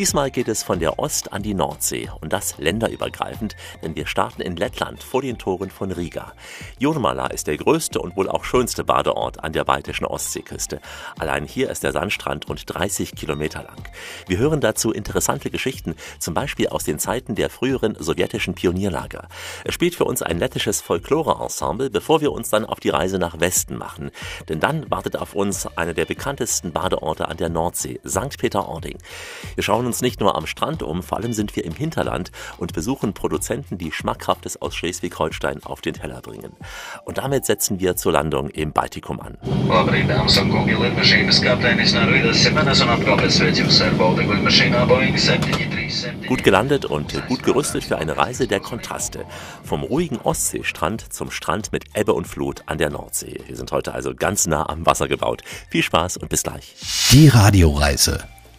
Diesmal geht es von der Ost- an die Nordsee und das länderübergreifend, denn wir starten in Lettland vor den Toren von Riga. Jurmala ist der größte und wohl auch schönste Badeort an der baltischen Ostseeküste. Allein hier ist der Sandstrand rund 30 Kilometer lang. Wir hören dazu interessante Geschichten, zum Beispiel aus den Zeiten der früheren sowjetischen Pionierlager. Es spielt für uns ein lettisches Folklore-Ensemble, bevor wir uns dann auf die Reise nach Westen machen. Denn dann wartet auf uns einer der bekanntesten Badeorte an der Nordsee, St. Peter-Ording. Wir schauen uns nicht nur am Strand um, vor allem sind wir im Hinterland und besuchen Produzenten, die Schmackhaftes aus Schleswig-Holstein auf den Teller bringen. Und damit setzen wir zur Landung im Baltikum an. Gut gelandet und gut gerüstet für eine Reise der Kontraste. Vom ruhigen Ostseestrand zum Strand mit Ebbe und Flut an der Nordsee. Wir sind heute also ganz nah am Wasser gebaut. Viel Spaß und bis gleich. Die Radioreise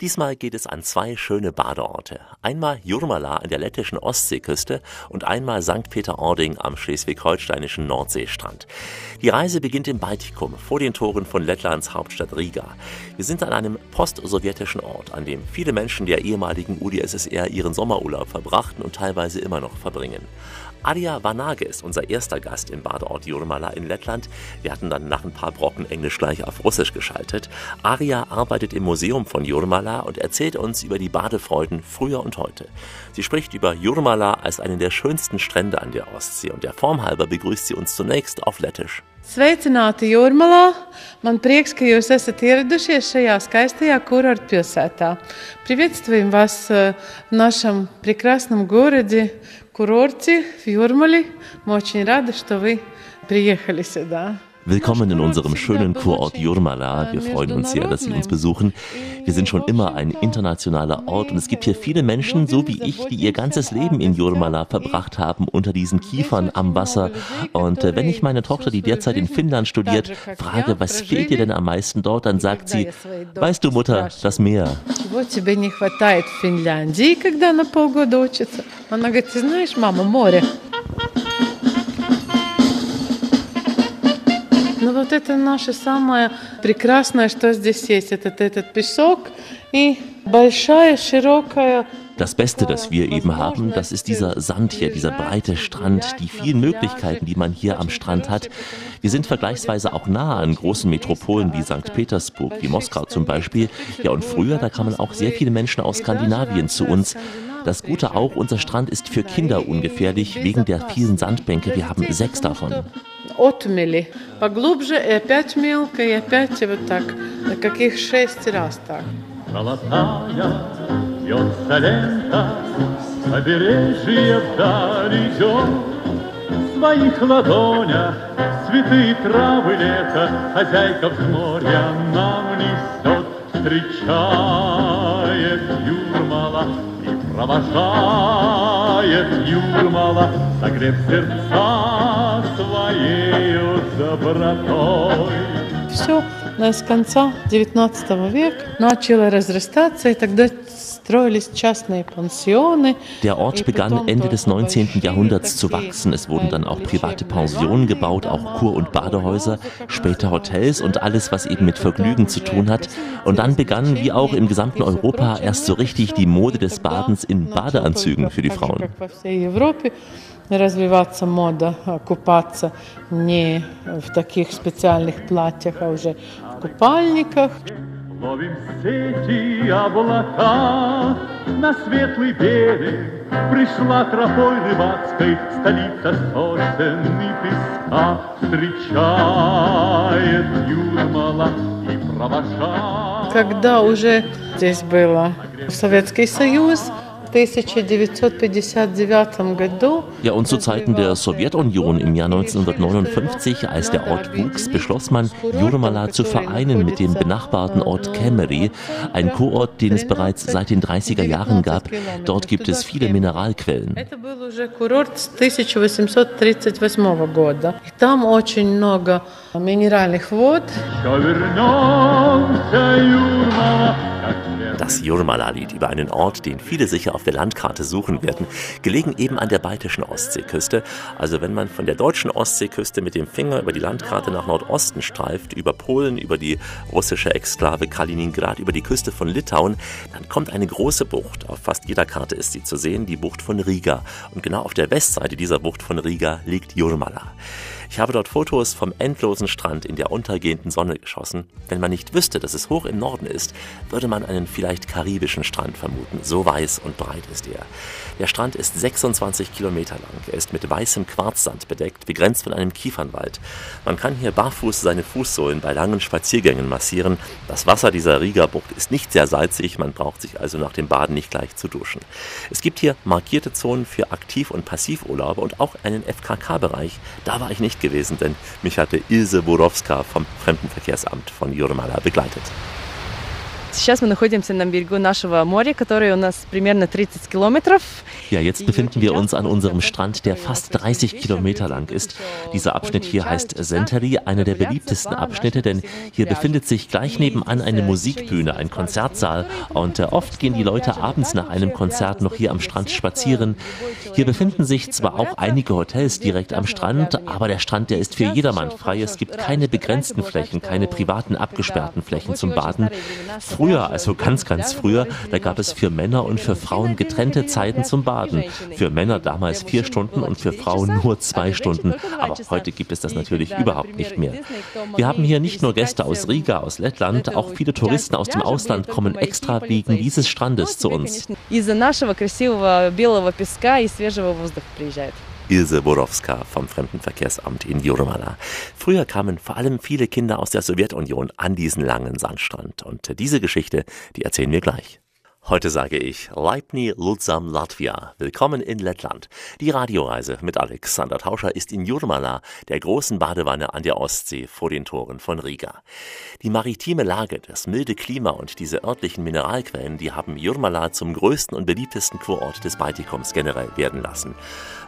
Diesmal geht es an zwei schöne Badeorte. Einmal Jurmala an der lettischen Ostseeküste und einmal St. Peter-Ording am schleswig-holsteinischen Nordseestrand. Die Reise beginnt im Baltikum, vor den Toren von Lettlands Hauptstadt Riga. Wir sind an einem post-sowjetischen Ort, an dem viele Menschen der ehemaligen UdSSR ihren Sommerurlaub verbrachten und teilweise immer noch verbringen. Adia Vanage ist unser erster Gast im Badeort Jurmala in Lettland. Wir hatten dann nach ein paar Brocken Englisch gleich auf Russisch geschaltet. Aria arbeitet im Museum von Jurmala und erzählt uns über die Badefreuden früher und heute. Sie spricht über Jurmala als einen der schönsten Strände an der Ostsee und der Form halber begrüßt sie uns zunächst auf Lettisch. Sveicināti Jūrmalā! Man prieks, ka jūs esat ieradušies šajā skaistajā kurortu pilsētā. Приветствуем вас в нашем прекрасном городе, курорте в Юрмале. Мы очень рады, что вы приехали сюда. Willkommen in unserem schönen Kurort Jurmala. Wir freuen uns sehr, dass Sie uns besuchen. Wir sind schon immer ein internationaler Ort und es gibt hier viele Menschen, so wie ich, die ihr ganzes Leben in Jurmala verbracht haben, unter diesen Kiefern am Wasser. Und äh, wenn ich meine Tochter, die derzeit in Finnland studiert, frage, was fehlt dir denn am meisten dort, dann sagt sie, weißt du Mutter, das Meer. Вот тебе не хватает в Финляндии, когда на полгода учится. Она говорит, ты знаешь, мама, море. Но вот это наше самое прекрасное, что здесь есть. Это этот песок и большая, широкая Das Beste, das wir eben haben, das ist dieser Sand hier, dieser breite Strand, die vielen Möglichkeiten, die man hier am Strand hat. Wir sind vergleichsweise auch nah an großen Metropolen wie St. Petersburg, wie Moskau zum Beispiel. Ja, und früher, da kamen auch sehr viele Menschen aus Skandinavien zu uns. Das Gute auch, unser Strand ist für Kinder ungefährlich wegen der vielen Sandbänke. Wir haben sechs davon. отмели. Поглубже и опять мелко, и опять вот так, каких шесть раз так. Золотая вьется лента, с вдаль идет. В своих ладонях цветы травы лета Хозяйка с моря нам несет, Встречает Юрмала и провожает Юрмала, Согрев сердца своею. Все с конца 19 века начало разрастаться, и тогда строились частные пансионы. Der Ort begann Ende des 19. Jahrhunderts zu wachsen. Es wurden dann auch private Pensionen gebaut, auch Kur- und Badehäuser, später Hotels und alles, was eben mit Vergnügen zu tun hat. Und dann begann, wie auch im gesamten Europa, erst so richtig die Mode des Badens in Badeanzügen für die Frauen. Развиваться мода, купаться не в таких специальных платьях, а уже в купальниках. Ловим сети облака на светлый берег Пришла тропой рыбацкой столица сосен и песка Встречает Юрмала и провожает Когда уже здесь было Советский Союз, 1959 году Ja, und zu Zeiten der Sowjetunion im Jahr 1959, als der Ort wuchs, beschloss man, Jurmala zu vereinen mit dem benachbarten Ort Kemeri, ein Kurort, den es bereits seit den 30er Jahren gab. Dort gibt es viele Mineralquellen. Это был уже курорт с 1838 года. И там очень много минеральных вод. Все вернемся, Юрмала, как лето. das Jurmala-Lied über einen Ort, den viele sicher auf der Landkarte suchen werden, gelegen eben an der baltischen Ostseeküste. Also wenn man von der deutschen Ostseeküste mit dem Finger über die Landkarte nach Nordosten streift, über Polen, über die russische Exklave Kaliningrad, über die Küste von Litauen, dann kommt eine große Bucht. Auf fast jeder Karte ist sie zu sehen, die Bucht von Riga. Und genau auf der Westseite dieser Bucht von Riga liegt Jurmala. Ich habe dort Fotos vom endlosen Strand in der untergehenden Sonne geschossen. Wenn man nicht wüsste, dass es hoch im Norden ist, würde man einen vielleicht karibischen Strand vermuten. So weiß und breit ist er. Der Strand ist 26 Kilometer lang. Er ist mit weißem Quarzsand bedeckt, begrenzt von einem Kiefernwald. Man kann hier barfuß seine Fußsohlen bei langen Spaziergängen massieren. Das Wasser dieser Riga-Bucht ist nicht sehr salzig, man braucht sich also nach dem Baden nicht gleich zu duschen. Es gibt hier markierte Zonen für Aktiv- und Passivurlaube und auch einen FKK-Bereich. Da war ich nicht gewesen, denn mich hatte Ilse Borowska vom Fremdenverkehrsamt von Jurmala begleitet. Сейчас мы находимся на берегу нашего моря, которое у нас примерно 30 километров. Ja, jetzt befinden wir uns an unserem Strand, der fast 30 Kilometer lang ist. Dieser Abschnitt hier heißt Senteri, einer der beliebtesten Abschnitte, denn hier befindet sich gleich nebenan eine Musikbühne, ein Konzertsaal und äh, oft gehen die Leute abends nach einem Konzert noch hier am Strand spazieren. Hier befinden sich zwar auch einige Hotels direkt am Strand, aber der Strand, der ist für jedermann frei. Es gibt keine begrenzten Flächen, keine privaten abgesperrten Flächen zum Baden. Früher, also ganz, ganz früher, da gab es für Männer und für Frauen getrennte Zeiten zum Baden. Für Männer damals vier Stunden und für Frauen nur zwei Stunden. Aber heute gibt es das natürlich überhaupt nicht mehr. Wir haben hier nicht nur Gäste aus Riga, aus Lettland, auch viele Touristen aus dem Ausland kommen extra wegen dieses Strandes zu uns. Ilse Borowska vom Fremdenverkehrsamt in Jurmala. Früher kamen vor allem viele Kinder aus der Sowjetunion an diesen langen Sandstrand. Und diese Geschichte, die erzählen wir gleich. Heute sage ich Leipni Lutsam Latvia. Willkommen in Lettland. Die Radioreise mit Alexander Tauscher ist in Jurmala, der großen Badewanne an der Ostsee vor den Toren von Riga. Die maritime Lage, das milde Klima und diese örtlichen Mineralquellen, die haben Jurmala zum größten und beliebtesten Kurort des Baltikums generell werden lassen.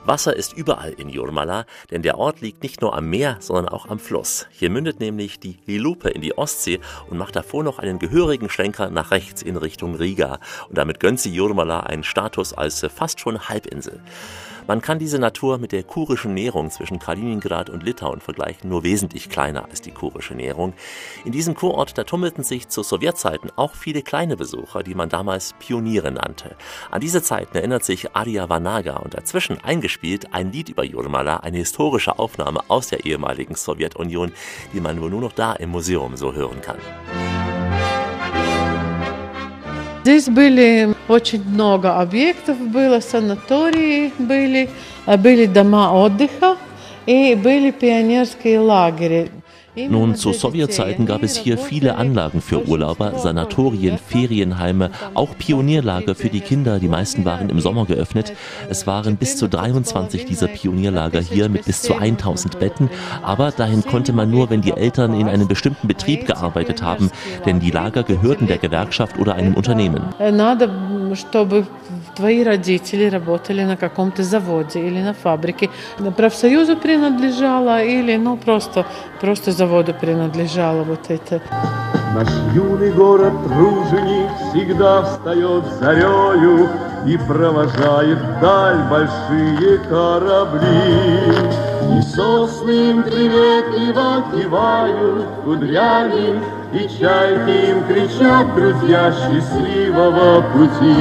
Wasser ist überall in Jurmala, denn der Ort liegt nicht nur am Meer, sondern auch am Fluss. Hier mündet nämlich die Lilupe in die Ostsee und macht davor noch einen gehörigen Schlenker nach rechts in Richtung Riga. Und damit gönnt sie Jurmala einen Status als fast schon Halbinsel. Man kann diese Natur mit der kurischen Nährung zwischen Kaliningrad und Litauen vergleichen, nur wesentlich kleiner als die kurische Nährung. In diesem Kurort, da tummelten sich zu Sowjetzeiten auch viele kleine Besucher, die man damals Pioniere nannte. An diese Zeiten erinnert sich Arya Vanaga und dazwischen eingespielt ein Lied über Jurmala, eine historische Aufnahme aus der ehemaligen Sowjetunion, die man wohl nur noch da im Museum so hören kann. Здесь были очень много объектов, было санатории, были, а, были дома отдыха и были пионерские лагеря. Nun, zu Sowjetzeiten gab es hier viele Anlagen für Urlauber, Sanatorien, Ferienheime, auch Pionierlager für die Kinder. Die meisten waren im Sommer geöffnet. Es waren bis zu 23 dieser Pionierlager hier mit bis zu 1000 Betten. Aber dahin konnte man nur, wenn die Eltern in einem bestimmten Betrieb gearbeitet haben, denn die Lager gehörten der Gewerkschaft oder einem Unternehmen. Твои родители работали на каком-то заводе или на фабрике. Профсоюзу принадлежало или ну просто, просто заводу принадлежало вот это. Наш юный город труженик всегда встает зарею И провожает вдаль большие корабли. И сосны им приветливо кивают кудрями, И им кричат, друзья, счастливого пути.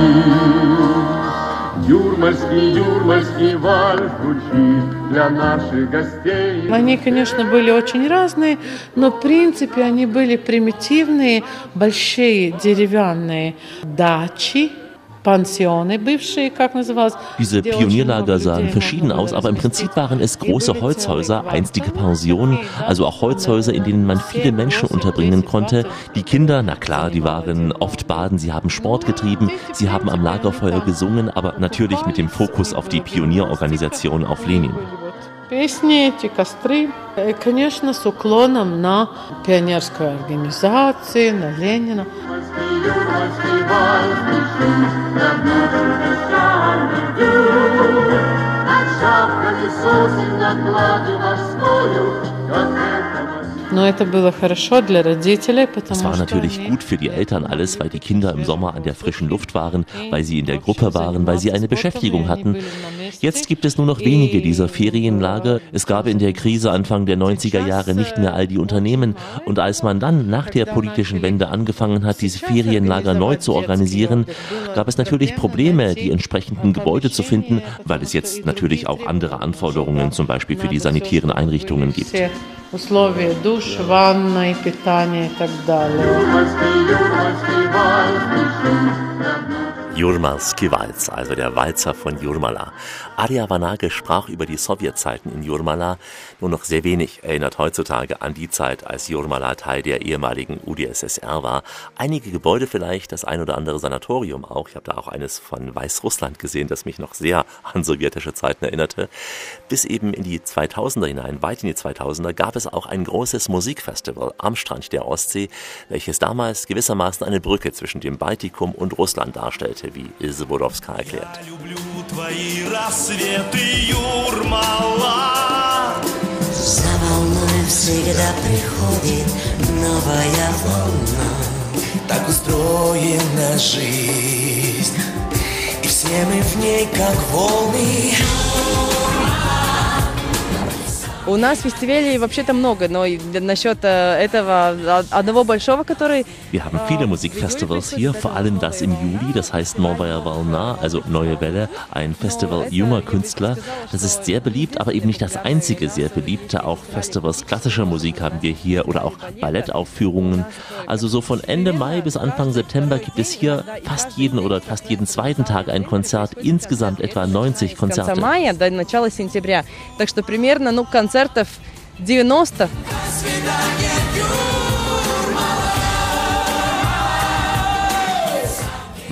Юрмальский, юрмальский вальс звучит для наших гостей. Они, конечно, были очень разные, но в принципе они были примитивные, большие деревянные дачи, Diese Pionierlager sahen verschieden aus, aber im Prinzip waren es große Holzhäuser, einstige Pensionen, also auch Holzhäuser, in denen man viele Menschen unterbringen konnte. Die Kinder, na klar, die waren oft baden, sie haben Sport getrieben, sie haben am Lagerfeuer gesungen, aber natürlich mit dem Fokus auf die Pionierorganisation auf Lenin. Песни, эти костры, конечно, с уклоном на пионерскую организацию, на Ленина. Es war natürlich gut für die Eltern alles, weil die Kinder im Sommer an der frischen Luft waren, weil sie in der Gruppe waren, weil sie eine Beschäftigung hatten. Jetzt gibt es nur noch wenige dieser Ferienlager. Es gab in der Krise Anfang der 90er Jahre nicht mehr all die Unternehmen. Und als man dann nach der politischen Wende angefangen hat, diese Ferienlager neu zu organisieren, gab es natürlich Probleme, die entsprechenden Gebäude zu finden, weil es jetzt natürlich auch andere Anforderungen, zum Beispiel für die sanitären Einrichtungen gibt. условия душ, ванна и питания и так далее. Jurmalski Walz, also der Walzer von Jurmala. Arya Vanage sprach über die Sowjetzeiten in Jurmala. Nur noch sehr wenig erinnert heutzutage an die Zeit, als Jurmala Teil der ehemaligen UdSSR war. Einige Gebäude vielleicht, das ein oder andere Sanatorium auch. Ich habe da auch eines von Weißrussland gesehen, das mich noch sehr an sowjetische Zeiten erinnerte. Bis eben in die 2000er hinein, weit in die 2000er, gab es auch ein großes Musikfestival am Strand der Ostsee, welches damals gewissermaßen eine Brücke zwischen dem Baltikum und Russland darstellte Seite, wie Ilse Borowska erklärt. За волной всегда приходит новая волна. Так устроена жизнь. И все мы в ней как волны У нас фестивалей вообще-то много, но насчет этого одного большого, который... Wir haben viele Musikfestivals hier, vor allem das im Juli, das heißt Novaya Volna, also Neue Welle, ein Festival junger Künstler. Das ist sehr beliebt, aber eben nicht das einzige sehr beliebte. Auch Festivals klassischer Musik haben wir hier oder auch Ballettaufführungen. Also so von Ende Mai bis Anfang September gibt es hier fast jeden oder fast jeden zweiten Tag ein Konzert, insgesamt etwa 90 Konzerte. Мая до начала сентября. Так что примерно, ну, концерт концертов 90.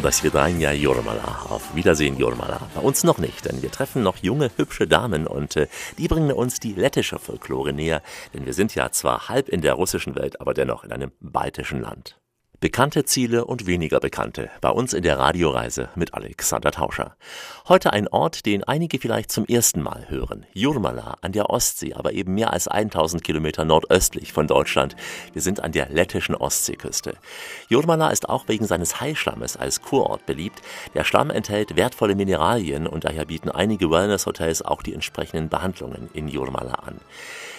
Das Vidania Jurmala. Auf Wiedersehen, Jurmala. Bei uns noch nicht, denn wir treffen noch junge, hübsche Damen und äh, die bringen uns die lettische Folklore näher, denn wir sind ja zwar halb in der russischen Welt, aber dennoch in einem baltischen Land. Bekannte Ziele und weniger bekannte. Bei uns in der Radioreise mit Alexander Tauscher. Heute ein Ort, den einige vielleicht zum ersten Mal hören. Jurmala an der Ostsee, aber eben mehr als 1000 Kilometer nordöstlich von Deutschland. Wir sind an der lettischen Ostseeküste. Jurmala ist auch wegen seines Heilschlammes als Kurort beliebt. Der Schlamm enthält wertvolle Mineralien und daher bieten einige Wellness-Hotels auch die entsprechenden Behandlungen in Jurmala an.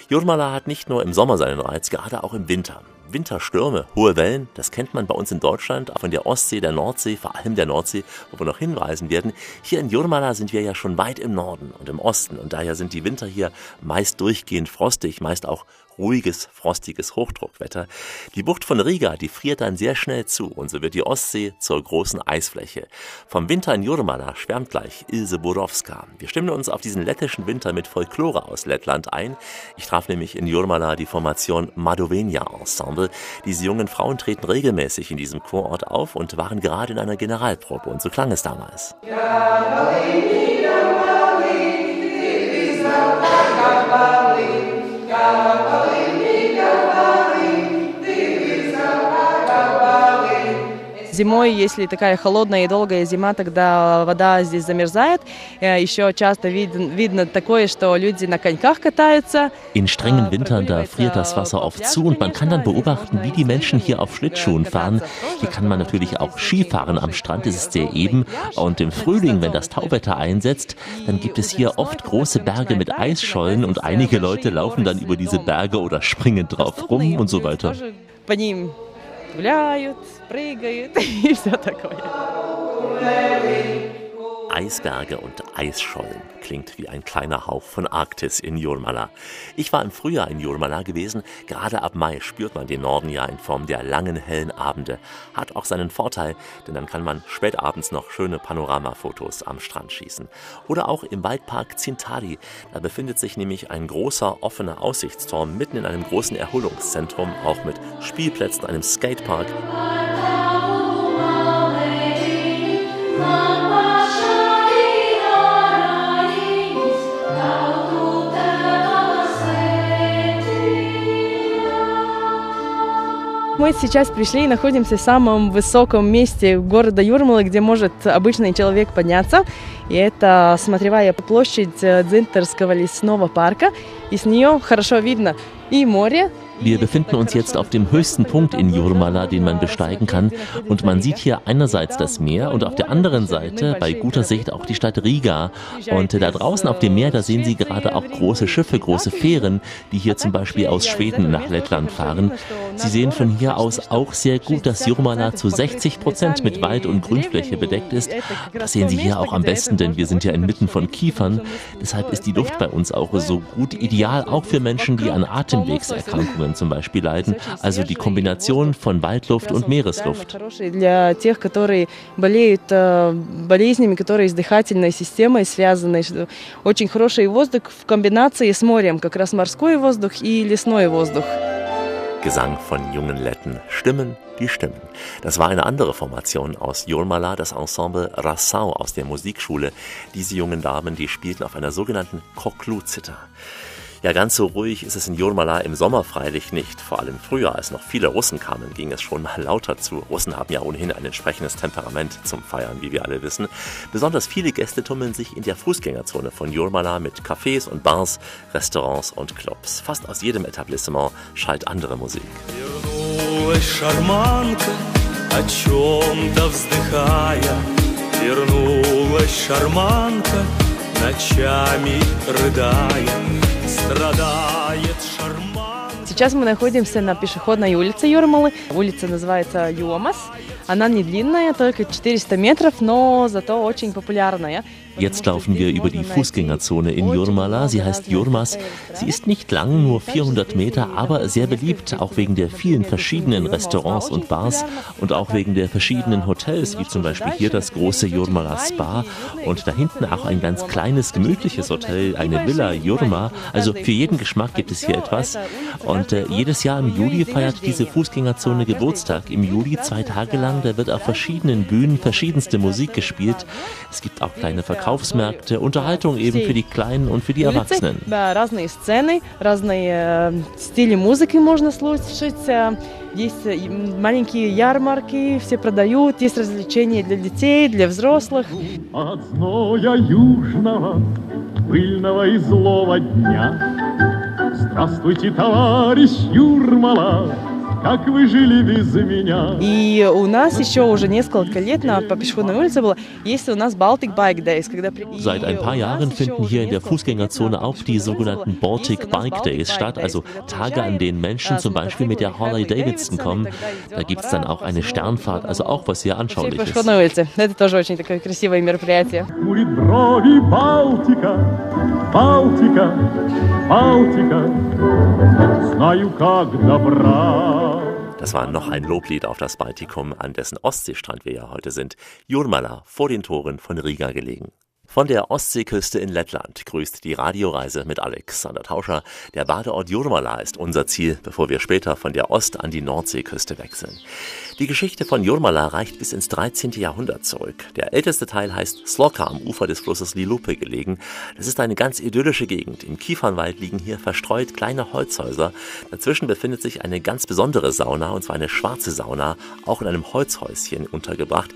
Jurmala hat nicht nur im Sommer seinen Reiz, gerade auch im Winter. Winterstürme, hohe Wellen, das kennt man bei uns in Deutschland, auch in der Ostsee, der Nordsee, vor allem der Nordsee, wo wir noch hinreisen werden. Hier in Jurmala sind wir ja schon weit im Norden und im Osten und daher sind die Winter hier meist durchgehend frostig, meist auch ruhiges, frostiges Hochdruckwetter. Die Bucht von Riga, die friert dann sehr schnell zu und so wird die Ostsee zur großen Eisfläche. Vom Winter in Jurmala schwärmt gleich Ilse Borowska. Wir stimmen uns auf diesen lettischen Winter mit Folklore aus Lettland ein. Ich traf nämlich in Jurmala die Formation Madovenia Ensemble. Diese jungen Frauen treten regelmäßig in diesem Kurort auf und waren gerade in einer Generalprobe und so klang es damals. Ja, Aleluia. Зимой, если такая холодная и долгая зима, тогда вода здесь замерзает. Еще часто видно, видно такое, что люди на коньках катаются. In strengen Wintern, da friert das Wasser oft zu und man kann dann beobachten, wie die Menschen hier auf Schlittschuhen fahren. Hier kann man natürlich auch Skifahren am Strand, es ist sehr eben. Und im Frühling, wenn das Tauwetter einsetzt, dann gibt es hier oft große Berge mit Eisschollen und einige Leute laufen dann über diese Berge oder springen drauf rum und so weiter гуляют, прыгают и все такое. Eisberge und Eisschollen. Klingt wie ein kleiner Hauch von Arktis in Jurmala. Ich war im Frühjahr in Jurmala gewesen. Gerade ab Mai spürt man den Norden ja in Form der langen, hellen Abende. Hat auch seinen Vorteil, denn dann kann man spätabends noch schöne Panoramafotos am Strand schießen. Oder auch im Waldpark Zintari. Da befindet sich nämlich ein großer, offener Aussichtsturm mitten in einem großen Erholungszentrum, auch mit Spielplätzen, einem Skatepark. Мы сейчас пришли и находимся в самом высоком месте города Юрмалы, где может обычный человек подняться. И это смотревая площадь Дзинтерского лесного парка. И с нее хорошо видно и море, Wir befinden uns jetzt auf dem höchsten Punkt in Jurmala, den man besteigen kann. Und man sieht hier einerseits das Meer und auf der anderen Seite bei guter Sicht auch die Stadt Riga. Und da draußen auf dem Meer, da sehen Sie gerade auch große Schiffe, große Fähren, die hier zum Beispiel aus Schweden nach Lettland fahren. Sie sehen von hier aus auch sehr gut, dass Jurmala zu 60 Prozent mit Wald und Grünfläche bedeckt ist. Das sehen Sie hier auch am besten, denn wir sind ja inmitten von Kiefern. Deshalb ist die Luft bei uns auch so gut ideal, auch für Menschen, die an Atemwegserkrankungen Erkrankungen zum Beispiel leiden, also die Kombination von Waldluft und Meeresluft. Для тех, которые болеют болезнями, которые с дыхательной системой связаны, очень хороший воздух в комбинации с морем, как раз морской воздух и лесной воздух. Gesang von jungen Letten, Stimmen, die Stimmen. Das war eine andere Formation aus Jolmala, das Ensemble Rassau aus der Musikschule. Diese jungen Damen, die spielten auf einer sogenannten Koklu-Zither. Ja, ganz so ruhig ist es in Jurmala im Sommer freilich nicht. Vor allem früher, als noch viele Russen kamen, ging es schon mal lauter zu. Russen haben ja ohnehin ein entsprechendes Temperament zum Feiern, wie wir alle wissen. Besonders viele Gäste tummeln sich in der Fußgängerzone von Jurmala mit Cafés und Bars, Restaurants und Clubs. Fast aus jedem Etablissement schallt andere Musik. Вернулась шарманка, ночами рыдая. Сейчас мы находимся на пешеходной улице Юрмалы. Улица называется Юмас. Она не длинная, только 400 метров, но зато очень популярная. Jetzt laufen wir über die Fußgängerzone in Jurmala. Sie heißt Jurmas. Sie ist nicht lang, nur 400 Meter, aber sehr beliebt, auch wegen der vielen verschiedenen Restaurants und Bars und auch wegen der verschiedenen Hotels, wie zum Beispiel hier das große Jurmala Spa und da hinten auch ein ganz kleines, gemütliches Hotel, eine Villa Jurma. Also für jeden Geschmack gibt es hier etwas. Und äh, jedes Jahr im Juli feiert diese Fußgängerzone Geburtstag. Im Juli zwei Tage lang, da wird auf verschiedenen Bühnen verschiedenste Musik gespielt. Es gibt auch kleine Verkaufsstände Verkaufsmärkte, Unterhaltung eben für die Kleinen und für die Erwachsenen. Разные сцены, разные стили музыки можно слушать. Есть маленькие ярмарки, все продают, есть развлечения для детей, для взрослых. От зноя южного, пыльного и злого дня Здравствуйте, товарищ Юрмала, как вы жили без меня. И у нас еще уже несколько лет на, по пешеходной улице было, есть у нас Baltic Bike Days. Когда Seit ein paar Jahren finden hier in der Fußgängerzone auch die sogenannten Baltic Bike Days statt, also Tage, an denen Menschen zum Beispiel mit der Harley Davidson kommen. Da gibt es dann auch eine Sternfahrt, also auch was sehr anschaulich ist. Это тоже очень такое красивое мероприятие. Балтика, Балтика, Балтика, знаю, как добра. Das war noch ein Loblied auf das Baltikum, an dessen Ostseestrand wir ja heute sind. Jurmala, vor den Toren von Riga gelegen. Von der Ostseeküste in Lettland grüßt die Radioreise mit Alexander Tauscher. Der Badeort Jurmala ist unser Ziel, bevor wir später von der Ost- an die Nordseeküste wechseln. Die Geschichte von Jurmala reicht bis ins 13. Jahrhundert zurück. Der älteste Teil heißt Sloka am Ufer des Flusses Lilupe gelegen. Das ist eine ganz idyllische Gegend. Im Kiefernwald liegen hier verstreut kleine Holzhäuser. Dazwischen befindet sich eine ganz besondere Sauna, und zwar eine schwarze Sauna, auch in einem Holzhäuschen untergebracht.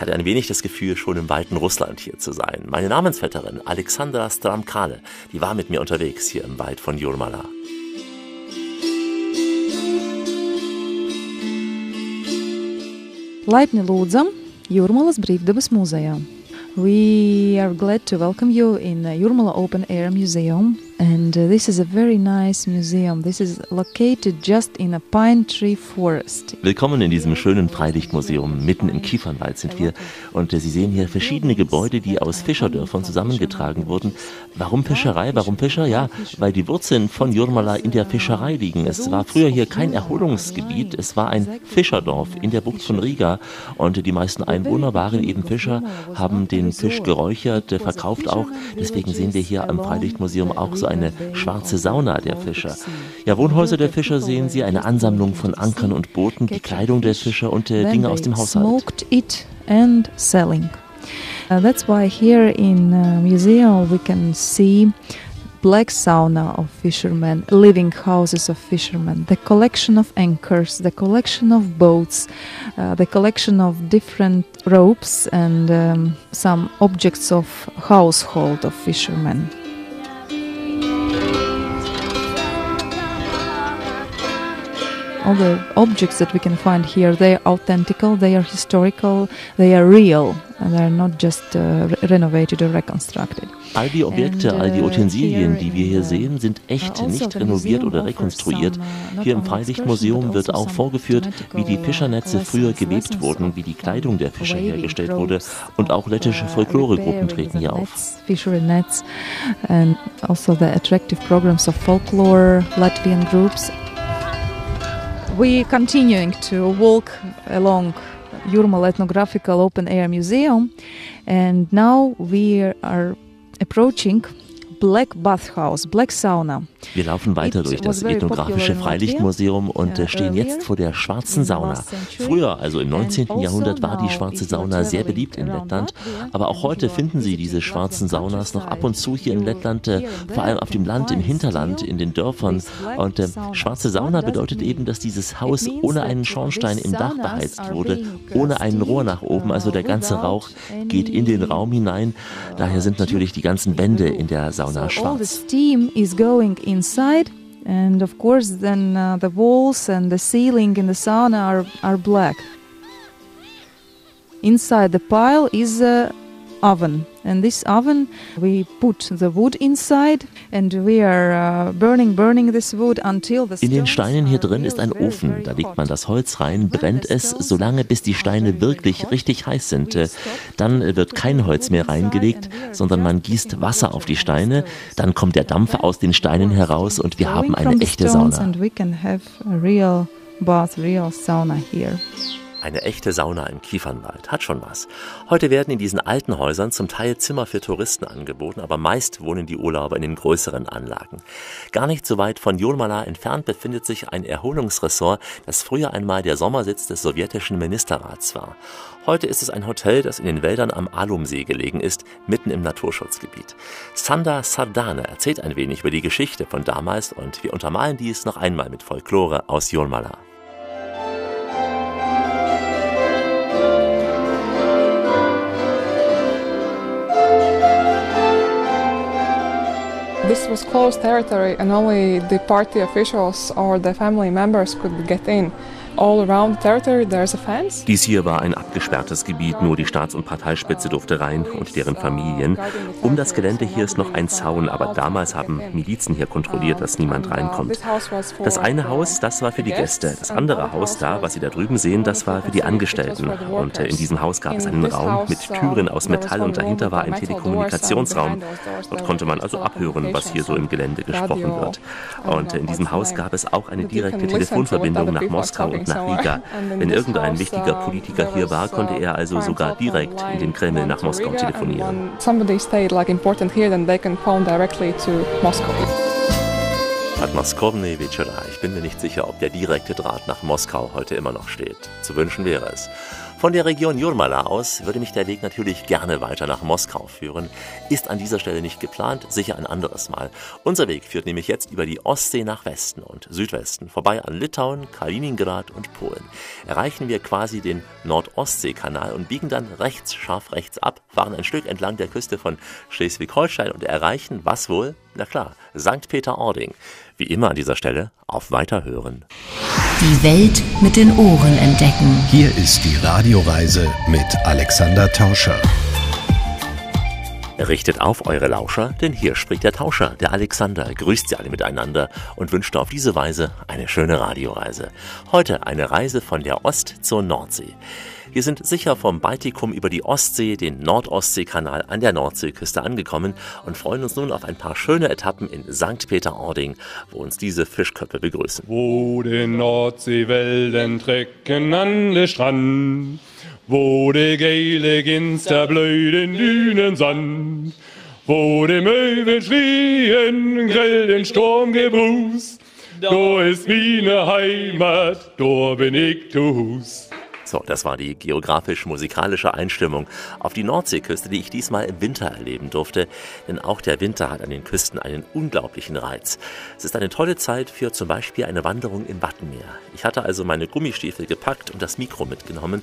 Ich hatte ein wenig das Gefühl, schon im weiten Russland hier zu sein. Meine Namensvetterin Alexandra Stramkale, die war mit mir unterwegs hier im Wald von Jurmala. Laipni lūdzam Jūrmalas brīvdabas muzejā. We are glad to welcome you in Jurmala Open Air Museum And uh, this is a very nice museum. This is located just in a pine tree forest. Willkommen in diesem schönen Freilichtmuseum. Mitten im Kiefernwald sind wir. Und äh, Sie sehen hier verschiedene Gebäude, die aus Fischerdörfern zusammengetragen wurden. Warum Fischerei? Warum Fischer? Ja, weil die Wurzeln von Jurmala in der Fischerei liegen. Es war früher hier kein Erholungsgebiet. Es war ein Fischerdorf in der Bucht von Riga. Und die meisten Einwohner waren eben Fischer, haben den Fisch geräuchert, äh, verkauft auch. Deswegen sehen wir hier am Freilichtmuseum auch so eine schwarze Sauna der Fischer. Ja, Wohnhäuser der Fischer sehen Sie, eine Ansammlung von Ankern und Booten, die Kleidung der Fischer und äh, Dinge aus dem Haushalt. Smoked it and selling. Uh, that's why here in uh, museum we can see black sauna of fishermen, living houses of fishermen, the collection of anchors, the collection of boats, uh, the collection of different ropes and um, some objects of household of fishermen. All the objects that we can find here they are authentical they are historical they are real and they are not just uh, re renovated or reconstructed All die Objekte, all die uh, Utensilien, die wir hier the- sehen, sind echt, also nicht the renoviert oder rekonstruiert. uh, Hier im Freilichtmuseum excursion, wird auch also vorgeführt, wie die Fischernetze früher gewebt wurden, of, wie die Kleidung der Fischer hergestellt wurde. Und auch lettische uh, Folkloregruppen treten hier auf. and also the attractive programs of folklore Latvian groups we continuing to walk along Jurmal Ethnographical Open Air Museum, and now we are approaching Black Bathhouse, Black Sauna. Wir laufen weiter It durch das ethnografische Freilichtmuseum und uh, äh, stehen jetzt vor der schwarzen Sauna. Früher, also im And 19. also Jahrhundert, war die schwarze Sauna sehr beliebt in Lettland. Aber auch heute finden Sie diese schwarzen Saunas noch ab und zu hier in Lettland, äh, vor allem auf dem Land, im Hinterland, in den Dörfern. Und äh, schwarze Sauna bedeutet eben, dass dieses Haus ohne einen Schornstein im Dach beheizt wurde, ohne ein steamed, Rohr nach oben, also der ganze without Rauch geht in den Raum hinein. Daher sind natürlich die ganzen Wände in der Sauna So all the steam is going inside, and of course, then uh, the walls and the ceiling in the sauna are, are black. Inside the pile is a oven, and this oven we put the wood inside, and we are uh, burning, burning this wood until the In den Steinen hier drin ist ein Ofen. Da legt man das Holz rein, brennt es, solange bis die Steine wirklich richtig heiß sind. Äh, Dann äh, wird kein Holz mehr reingelegt, sondern man gießt Wasser auf die Steine. Dann kommt der Dampf aus den Steinen heraus und wir haben eine echte Sauna. Eine echte Sauna im Kiefernwald hat schon was. Heute werden in diesen alten Häusern zum Teil Zimmer für Touristen angeboten, aber meist wohnen die Urlauber in den größeren Anlagen. Gar nicht so weit von Jolmala entfernt befindet sich ein Erholungsressort, das früher einmal der Sommersitz des sowjetischen Ministerrats war. Heute ist es ein Hotel, das in den Wäldern am Alumsee gelegen ist, mitten im Naturschutzgebiet. Sanda Sardane erzählt ein wenig über die Geschichte von damals und wir untermalen dies noch einmal mit Folklore aus Jolmala. This was closed territory, and only the party officials or the family members could get in. Dies hier war ein abgesperrtes Gebiet, nur die Staats- und Parteispitze durfte rein und deren Familien. Um das Gelände hier ist noch ein Zaun, aber damals haben Milizen hier kontrolliert, dass niemand reinkommt. Das eine Haus, das war für die Gäste. Das andere Haus da, was Sie da drüben sehen, das war für die Angestellten. Und äh, in diesem Haus gab es einen Raum mit Türen aus Metall und dahinter war ein Telekommunikationsraum. Dort konnte man also abhören, was hier so im Gelände gesprochen wird. Und äh, in diesem Haus gab es auch eine direkte Telefonverbindung nach Moskau und nach Riga. Wenn irgendein wichtiger Politiker hier war, konnte er also sogar direkt in den Kreml nach Moskau telefonieren. Somebody stayed like important here, then they can phone directly to Moscow. Podmoskovny Večera. Ich bin mir nicht sicher, ob der direkte Draht nach Moskau heute immer noch steht. Zu wünschen wäre es. Von der Region Jurmala aus würde mich der Weg natürlich gerne weiter nach Moskau führen. Ist an dieser Stelle nicht geplant, sicher ein anderes Mal. Unser Weg führt nämlich jetzt über die Ostsee nach Westen und Südwesten, vorbei an Litauen, Kaliningrad und Polen. Erreichen wir quasi den Nord-Ostsee-Kanal und biegen dann rechts, scharf rechts ab, fahren ein Stück entlang der Küste von Schleswig-Holstein und erreichen, was wohl? Na klar, St. Peter-Ording. Wie immer an dieser Stelle, auf Weiterhören. Die Welt mit den Ohren entdecken. Hier ist die Radioreise mit Alexander Tauscher. Richtet auf eure Lauscher, denn hier spricht der Tauscher, der Alexander, grüßt sie alle miteinander und wünscht auf diese Weise eine schöne Radioreise. Heute eine Reise von der Ost zur Nordsee. Wir sind sicher vom Baltikum über die Ostsee, den Nordostseekanal an der Nordseeküste angekommen und freuen uns nun auf ein paar schöne Etappen in St. Peter-Ording, wo uns diese Fischköpfe begrüßen. Wo die Nordseewellen trecken an den Strand, wo die geile Ginster in Dünen Sand, wo die Möwen schrien, grell den Sturm gebrust, da ist meine Heimat, da bin ich zu Hus. So, das war die geografisch-musikalische Einstimmung auf die Nordseeküste, die ich diesmal im Winter erleben durfte. Denn auch der Winter hat an den Küsten einen unglaublichen Reiz. Es ist eine tolle Zeit für zum Beispiel eine Wanderung im Wattenmeer. Ich hatte also meine Gummistiefel gepackt und das Mikro mitgenommen.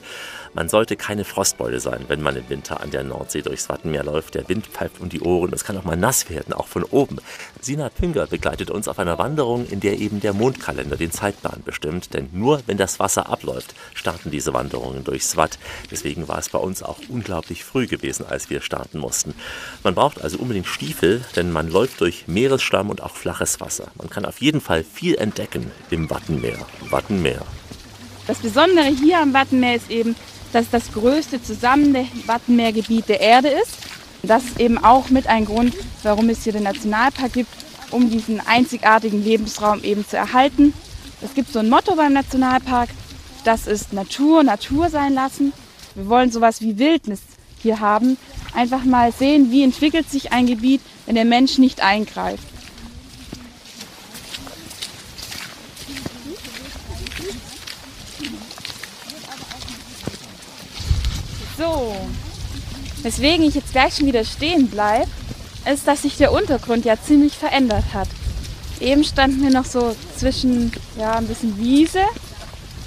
Man sollte keine Frostbeule sein, wenn man im Winter an der Nordsee durchs Wattenmeer läuft. Der Wind pfeift um die Ohren, es kann auch mal nass werden, auch von oben. Sina Pünger begleitet uns auf einer Wanderung, in der eben der Mondkalender den Zeitplan bestimmt. Denn nur wenn das Wasser abläuft, starten diese Wanderungen durchs Watt. Deswegen war es bei uns auch unglaublich früh gewesen, als wir starten mussten. Man braucht also unbedingt Stiefel, denn man läuft durch Meeresstamm und auch flaches Wasser. Man kann auf jeden Fall viel entdecken im Wattenmeer. Wattenmeer. Das Besondere hier am Wattenmeer ist eben, dass das größte zusammen Wattenmeergebiet der Erde ist. Das ist eben auch mit ein Grund, warum es hier den Nationalpark gibt, um diesen einzigartigen Lebensraum eben zu erhalten. Es gibt so ein Motto beim Nationalpark, das ist Natur, Natur sein lassen. Wir wollen sowas wie Wildnis hier haben. Einfach mal sehen, wie entwickelt sich ein Gebiet, wenn der Mensch nicht eingreift. So, weswegen ich jetzt gleich schon wieder stehen bleibe, ist, dass sich der Untergrund ja ziemlich verändert hat. Eben standen wir noch so zwischen ja, ein bisschen Wiese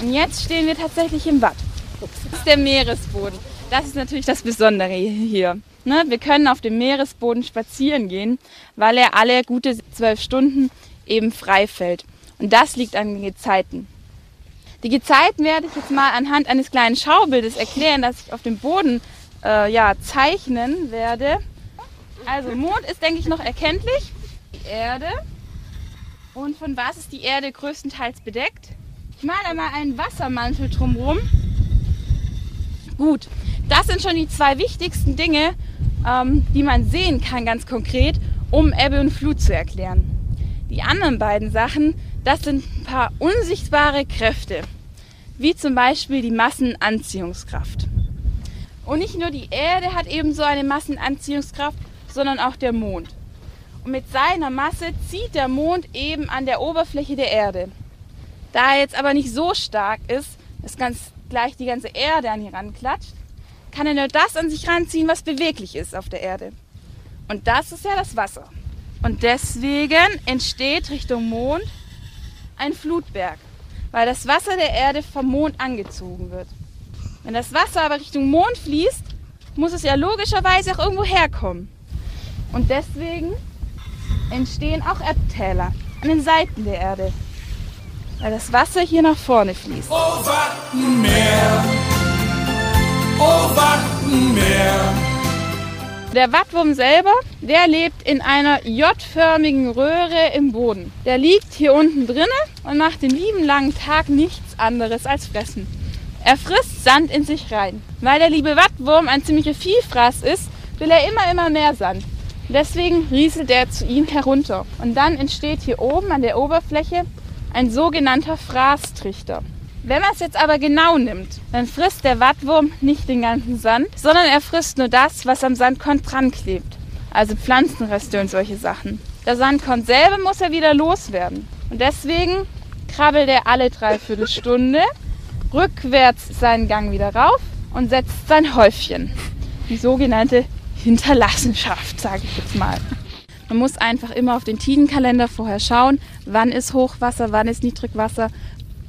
und jetzt stehen wir tatsächlich im Watt. Das ist der Meeresboden. Das ist natürlich das Besondere hier. Ne? Wir können auf dem Meeresboden spazieren gehen, weil er alle gute zwölf Stunden eben frei fällt. Und das liegt an den Gezeiten. Die Gezeiten werde ich jetzt mal anhand eines kleinen Schaubildes erklären, das ich auf dem Boden äh, ja, zeichnen werde. Also Mond ist, denke ich, noch erkenntlich. Die Erde. Und von was ist die Erde größtenteils bedeckt? Ich male mal einen Wassermantel drumherum. Gut, das sind schon die zwei wichtigsten Dinge, ähm, die man sehen kann ganz konkret, um Ebbe und Flut zu erklären. Die anderen beiden Sachen, das sind ein paar unsichtbare Kräfte, wie zum Beispiel die Massenanziehungskraft. Und nicht nur die Erde hat eben so eine Massenanziehungskraft, sondern auch der Mond. Und mit seiner Masse zieht der Mond eben an der Oberfläche der Erde. Da er jetzt aber nicht so stark ist, dass ganz gleich die ganze Erde an ihn ranklatscht, kann er nur das an sich ranziehen, was beweglich ist auf der Erde. Und das ist ja das Wasser. Und deswegen entsteht Richtung Mond ein Flutberg, weil das Wasser der Erde vom Mond angezogen wird. Wenn das Wasser aber Richtung Mond fließt, muss es ja logischerweise auch irgendwo herkommen. Und deswegen entstehen auch Ebbtäler an den Seiten der Erde, weil das Wasser hier nach vorne fließt. Oh Wattenmeer, oh Wattenmeer. Der Wattwurm selber, der lebt in einer J-förmigen Röhre im Boden. Der liegt hier unten drinne und macht den lieben langen Tag nichts anderes als fressen. Er frisst Sand in sich rein. Weil der liebe Wattwurm ein ziemlicher Vielfraß ist, will er immer, immer mehr Sand. Deswegen rieselt er zu ihm herunter. Und dann entsteht hier oben an der Oberfläche ein sogenannter Fraßtrichter. Wenn man es jetzt aber genau nimmt, dann frisst der Wattwurm nicht den ganzen Sand, sondern er frisst nur das, was am Sandkorn dran klebt. Also Pflanzenreste und solche Sachen. Der Sandkorn selber muss er wieder loswerden. Und deswegen krabbelt er alle dreiviertel Stunde rückwärts seinen Gang wieder rauf und setzt sein Häufchen. Die sogenannte Hinterlassenschaft, sage ich jetzt mal. Man muss einfach immer auf den Tidenkalender vorher schauen, wann ist Hochwasser, wann ist Niedrigwasser.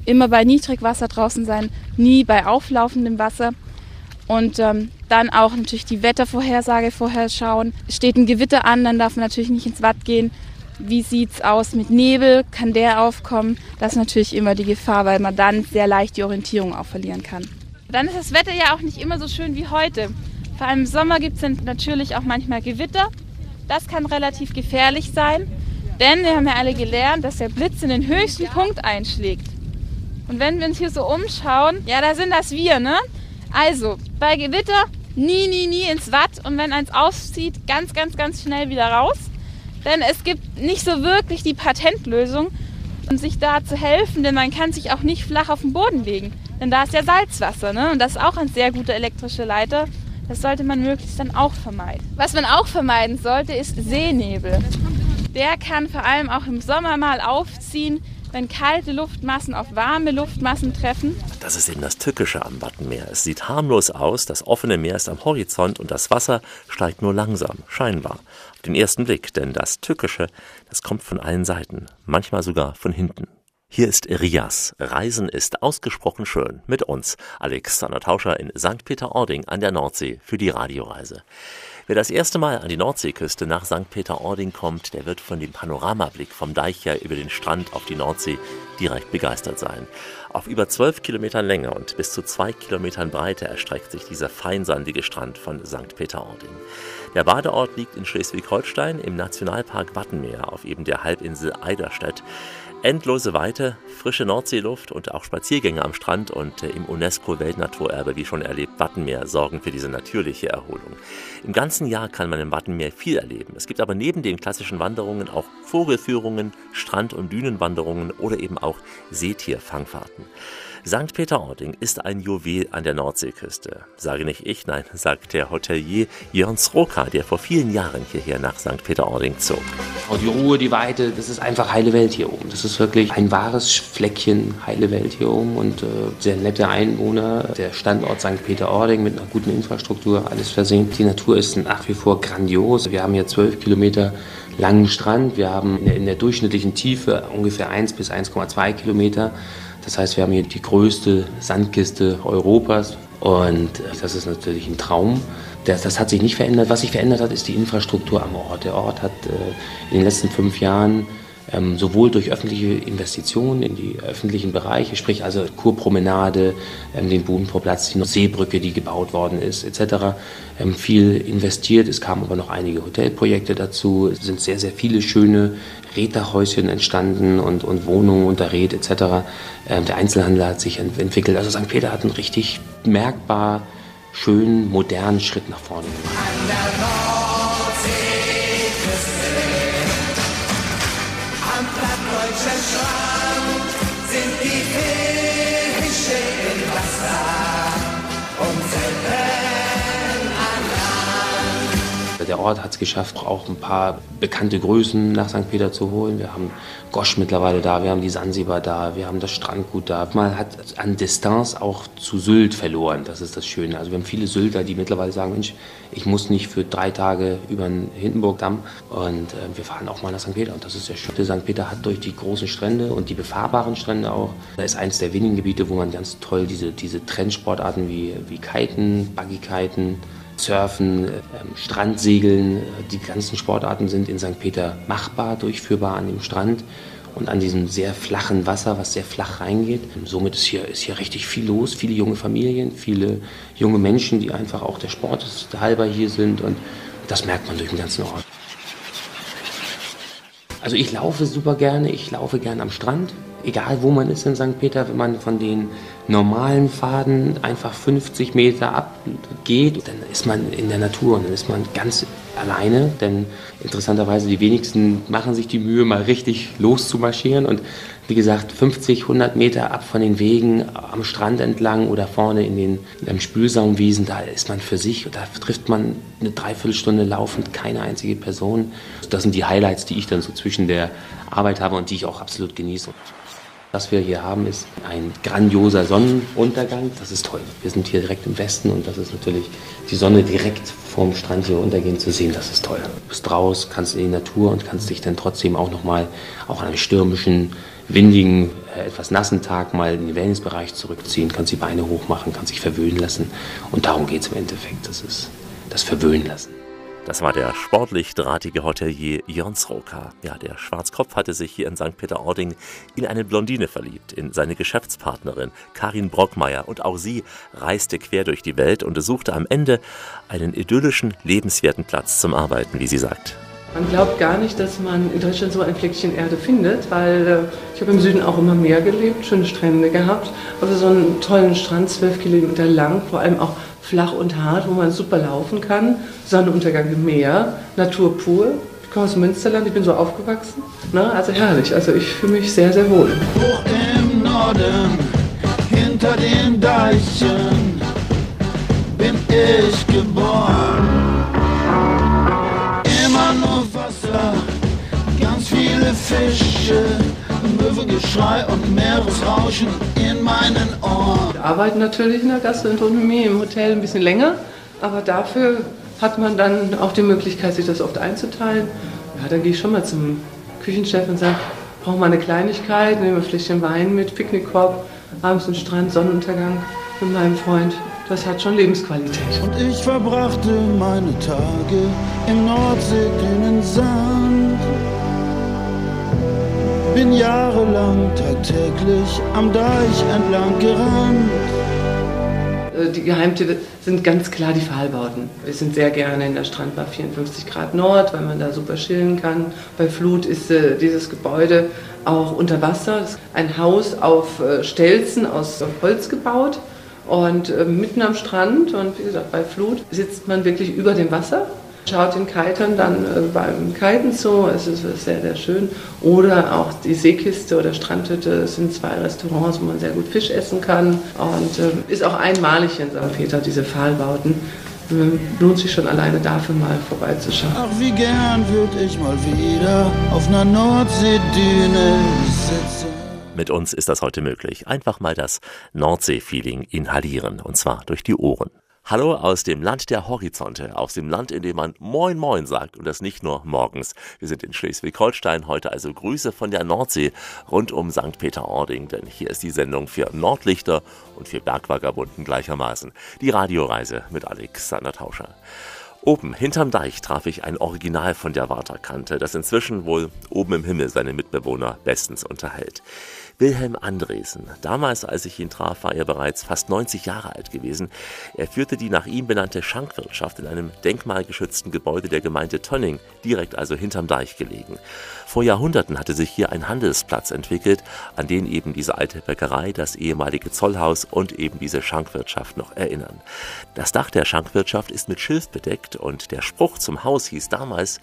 Immer bei Niedrigwasser draußen sein, nie bei auflaufendem Wasser. Und ähm, dann auch natürlich die Wettervorhersage vorher schauen. Steht ein Gewitter an, dann darf man natürlich nicht ins Watt gehen. Wie sieht es aus mit Nebel? Kann der aufkommen? Das ist natürlich immer die Gefahr, weil man dann sehr leicht die Orientierung auch verlieren kann. Dann ist das Wetter ja auch nicht immer so schön wie heute. Vor allem im Sommer gibt es natürlich auch manchmal Gewitter. Das kann relativ gefährlich sein, denn wir haben ja alle gelernt, dass der Blitz in den höchsten Punkt einschlägt. Und wenn wir uns hier so umschauen, ja, da sind das wir, ne? Also, bei Gewitter nie, nie, nie ins Watt und wenn eins auszieht, ganz, ganz, ganz schnell wieder raus. Denn es gibt nicht so wirklich die Patentlösung, um sich da zu helfen, denn man kann sich auch nicht flach auf den Boden legen. Denn da ist ja Salzwasser, ne? Und das ist auch ein sehr guter elektrischer Leiter. Das sollte man möglichst dann auch vermeiden. Was man auch vermeiden sollte, ist Seenebel. Der kann vor allem auch im Sommer mal aufziehen, wenn kalte Luftmassen auf warme Luftmassen treffen. Das ist eben das Tückische am Wattenmeer. Es sieht harmlos aus, das offene Meer ist am Horizont und das Wasser steigt nur langsam, scheinbar. Auf den ersten Blick, denn das Tückische, das kommt von allen Seiten, manchmal sogar von hinten. Hier ist Rias. Reisen ist ausgesprochen schön. Mit uns, Alexander Tauscher in St. Peter-Ording an der Nordsee für die Radioreise. Wer das erste Mal an die Nordseeküste nach St. Peter-Ording kommt, der wird von dem Panoramablick vom Deich her über den Strand auf die Nordsee direkt begeistert sein. Auf über zwölf Kilometern Länge und bis zu zwei Kilometern Breite erstreckt sich dieser feinsandige Strand von St. Peter-Ording. Der Badeort liegt in Schleswig-Holstein im Nationalpark Wattenmeer auf eben der Halbinsel Eiderstedt. Endlose Weite, frische Nordseeluft und auch Spaziergänge am Strand und äh, im UNESCO-Weltnaturerbe, wie schon erlebt, Wattenmeer sorgen für diese natürliche Erholung. Im ganzen Jahr kann man im Wattenmeer viel erleben. Es gibt aber neben den klassischen Wanderungen auch Vogelführungen, Strand- und Dünenwanderungen oder eben auch Seetierfangfahrten. St. Peter-Ording ist ein Juwel an der Nordseeküste. Sage nicht ich, nein, sagt der Hotelier Jörn Sroka, der vor vielen Jahren hierher nach St. Peter-Ording zog. Und die Ruhe, die Weite, das ist einfach heile Welt hier oben. Das ist wirklich ein wahres Fleckchen heile Welt hier oben und äh, sehr nette Einwohner. Der Standort St. Peter-Ording mit einer guten Infrastruktur, alles versehen. Die Natur ist nach wie vor grandios. Wir haben hier zwölf Kilometer langen Strand. Wir haben in der, in der durchschnittlichen Tiefe ungefähr 1 bis 1,2 Kilometer. Das heißt, wir haben hier die größte Sandkiste Europas und das ist natürlich ein Traum. Das, das, hat sich nicht verändert. Was sich verändert hat, ist die Infrastruktur am Ort. Der Ort hat äh, in den letzten fünf Jahren ähm, sowohl durch öffentliche Investitionen in die öffentlichen Bereiche, sprich also Kurpromenade, ähm, den Budenvorplatz, die Seebrücke, die gebaut worden ist, etc., ähm, viel investiert. Es kamen aber noch einige Hotelprojekte dazu. Es sind sehr, sehr viele schöne Reddachhäuschen entstanden und, und Wohnungen unter Red etc. Ähm, der Einzelhandel hat sich ent entwickelt. Also St. Peter hat einen richtig merkbar schönen, modernen Schritt nach vorne gemacht. Der Ort hat es geschafft, auch ein paar bekannte Größen nach St. Peter zu holen. Wir haben Gosch mittlerweile da, wir haben die Sansibar da, wir haben das Strandgut da. Man hat an Distanz auch zu Sylt verloren, das ist das Schöne. Also wir haben viele Sylter, die mittlerweile sagen, Mensch, ich muss nicht für drei Tage über den Hindenburgdamm und äh, wir fahren auch mal nach St. Peter und das ist sehr schön. St. Peter hat durch die großen Strände und die befahrbaren Strände auch, da ist eines der wenigen Gebiete, wo man ganz toll diese, diese Trendsportarten wie, wie Kiten, Buggykiten, Surfen, ähm, Strandsegeln, äh, die ganzen Sportarten sind in St. Peter machbar, durchführbar an dem Strand und an diesem sehr flachen Wasser, was sehr flach reingeht. Somit ist hier, ist hier richtig viel los, viele junge Familien, viele junge Menschen, die einfach auch der Sport halber hier sind und das merkt man durch den ganzen Ort. Also ich laufe super gerne, ich laufe gerne am Strand, egal wo man ist in St. Peter, wenn man von den normalen Pfaden einfach 50 Meter abgeht, dann ist man in der Natur und dann ist man ganz alleine, denn interessanterweise die wenigsten machen sich die Mühe, mal richtig loszumarschieren und wie gesagt, 50, 100 Meter ab von den Wegen am Strand entlang oder vorne in den Spülsaumwiesen, da ist man für sich, da trifft man eine Dreiviertelstunde laufend keine einzige Person. Das sind die Highlights, die ich dann so zwischen der Arbeit habe und die ich auch absolut genieße. Was wir hier haben, ist ein grandioser Sonnenuntergang. Das ist toll. Wir sind hier direkt im Westen und das ist natürlich die Sonne direkt vorm Strand hier untergehen zu sehen. Das ist toll. Du bist raus, kannst in die Natur und kannst dich dann trotzdem auch nochmal, auch an einem stürmischen, windigen, äh, etwas nassen Tag mal in den Wellnessbereich zurückziehen, kannst die Beine hochmachen, kannst dich verwöhnen lassen. Und darum geht es im Endeffekt. Das ist das Verwöhnen lassen. Das war der sportlich drahtige Hotelier Jons Roka. Ja, der Schwarzkopf hatte sich hier in St. Peter-Ording in eine Blondine verliebt, in seine Geschäftspartnerin Karin Brockmeier. Und auch sie reiste quer durch die Welt und suchte am Ende einen idyllischen, lebenswerten Platz zum Arbeiten, wie sie sagt. Man glaubt gar nicht, dass man in Deutschland so ein Fleckchen Erde findet, weil äh, ich habe im Süden auch immer mehr gelebt, schöne Strände gehabt, aber so einen tollen Strand, zwölf Kilometer lang, vor allem auch flach und hart, wo man super laufen kann, Sonnenuntergang im Meer, Natur pur. Ich komme aus Münsterland, ich bin so aufgewachsen, ne? also herrlich, also ich fühle mich sehr, sehr wohl. Hoch im Norden, hinter den Deichen, bin ich geboren. Immer nur Wasser, ganz viele Fische, Möwengeschrei und Meeresrauschen in meinen Ohren. Wir arbeiten natürlich in der Gastronomie, im Hotel ein bisschen länger, aber dafür hat man dann auch die Möglichkeit, sich das oft einzuteilen. Ja, dann gehe ich schon mal zum Küchenchef und sage, brauche mal eine Kleinigkeit, nehme ein Fläschchen Wein mit, Picknickkorb, abends im Strand, Sonnenuntergang mit meinem Freund. Das hat schon Lebensqualität. Und ich verbrachte meine Tage im Nordseedünensand. Bin jahrelang tagtäglich am Deich entlang gerannt. Äh, Die Geheimtipps sind ganz klar die Pfahlbauten. Wir sind sehr gerne in der Strandbar 54 Grad Nord, weil man da super chillen kann. Bei Flut ist äh, dieses Gebäude auch unter Wasser. Ist ein Haus auf äh, Stelzen aus Holz gebaut und äh, mitten am Strand. Und wie gesagt, bei Flut sitzt man wirklich über dem Wasser. Schaut den Kitern dann äh, beim Kiten zu, es ist sehr, sehr schön. Oder auch die Seekiste oder Strandhütte, es sind zwei Restaurants, wo man sehr gut Fisch essen kann. Und äh, ist auch einmalig in St. Peter, diese Pfahlbauten. Äh, lohnt sich schon alleine dafür mal vorbeizuschauen. Ach, wie gern würde ich mal wieder auf einer Nordseedüne sitzen. Mit uns ist das heute möglich. Einfach mal das Nordsee-Feeling inhalieren, und zwar durch die Ohren. Hallo aus dem Land der Horizonte, aus dem Land, in dem man Moin Moin sagt und das nicht nur morgens. Wir sind in Schleswig-Holstein heute, also Grüße von der Nordsee rund um St. Peter-Ording, denn hier ist die Sendung für Nordlichter und für Bergvagabunden gleichermaßen. Die Radioreise mit Alexander Tauscher. Oben, hinterm Deich, traf ich ein Original von der Waterkante, das inzwischen wohl oben im Himmel seine Mitbewohner bestens unterhält. Wilhelm Andresen. Damals, als ich ihn traf, war er bereits fast 90 Jahre alt gewesen. Er führte die nach ihm benannte Schankwirtschaft in einem denkmalgeschützten Gebäude der Gemeinde Tönning, direkt also hinterm Deich gelegen. Vor Jahrhunderten hatte sich hier ein Handelsplatz entwickelt, an den eben diese alte Bäckerei, das ehemalige Zollhaus und eben diese Schankwirtschaft noch erinnern. Das Dach der Schankwirtschaft ist mit Schilf bedeckt und der Spruch zum Haus hieß damals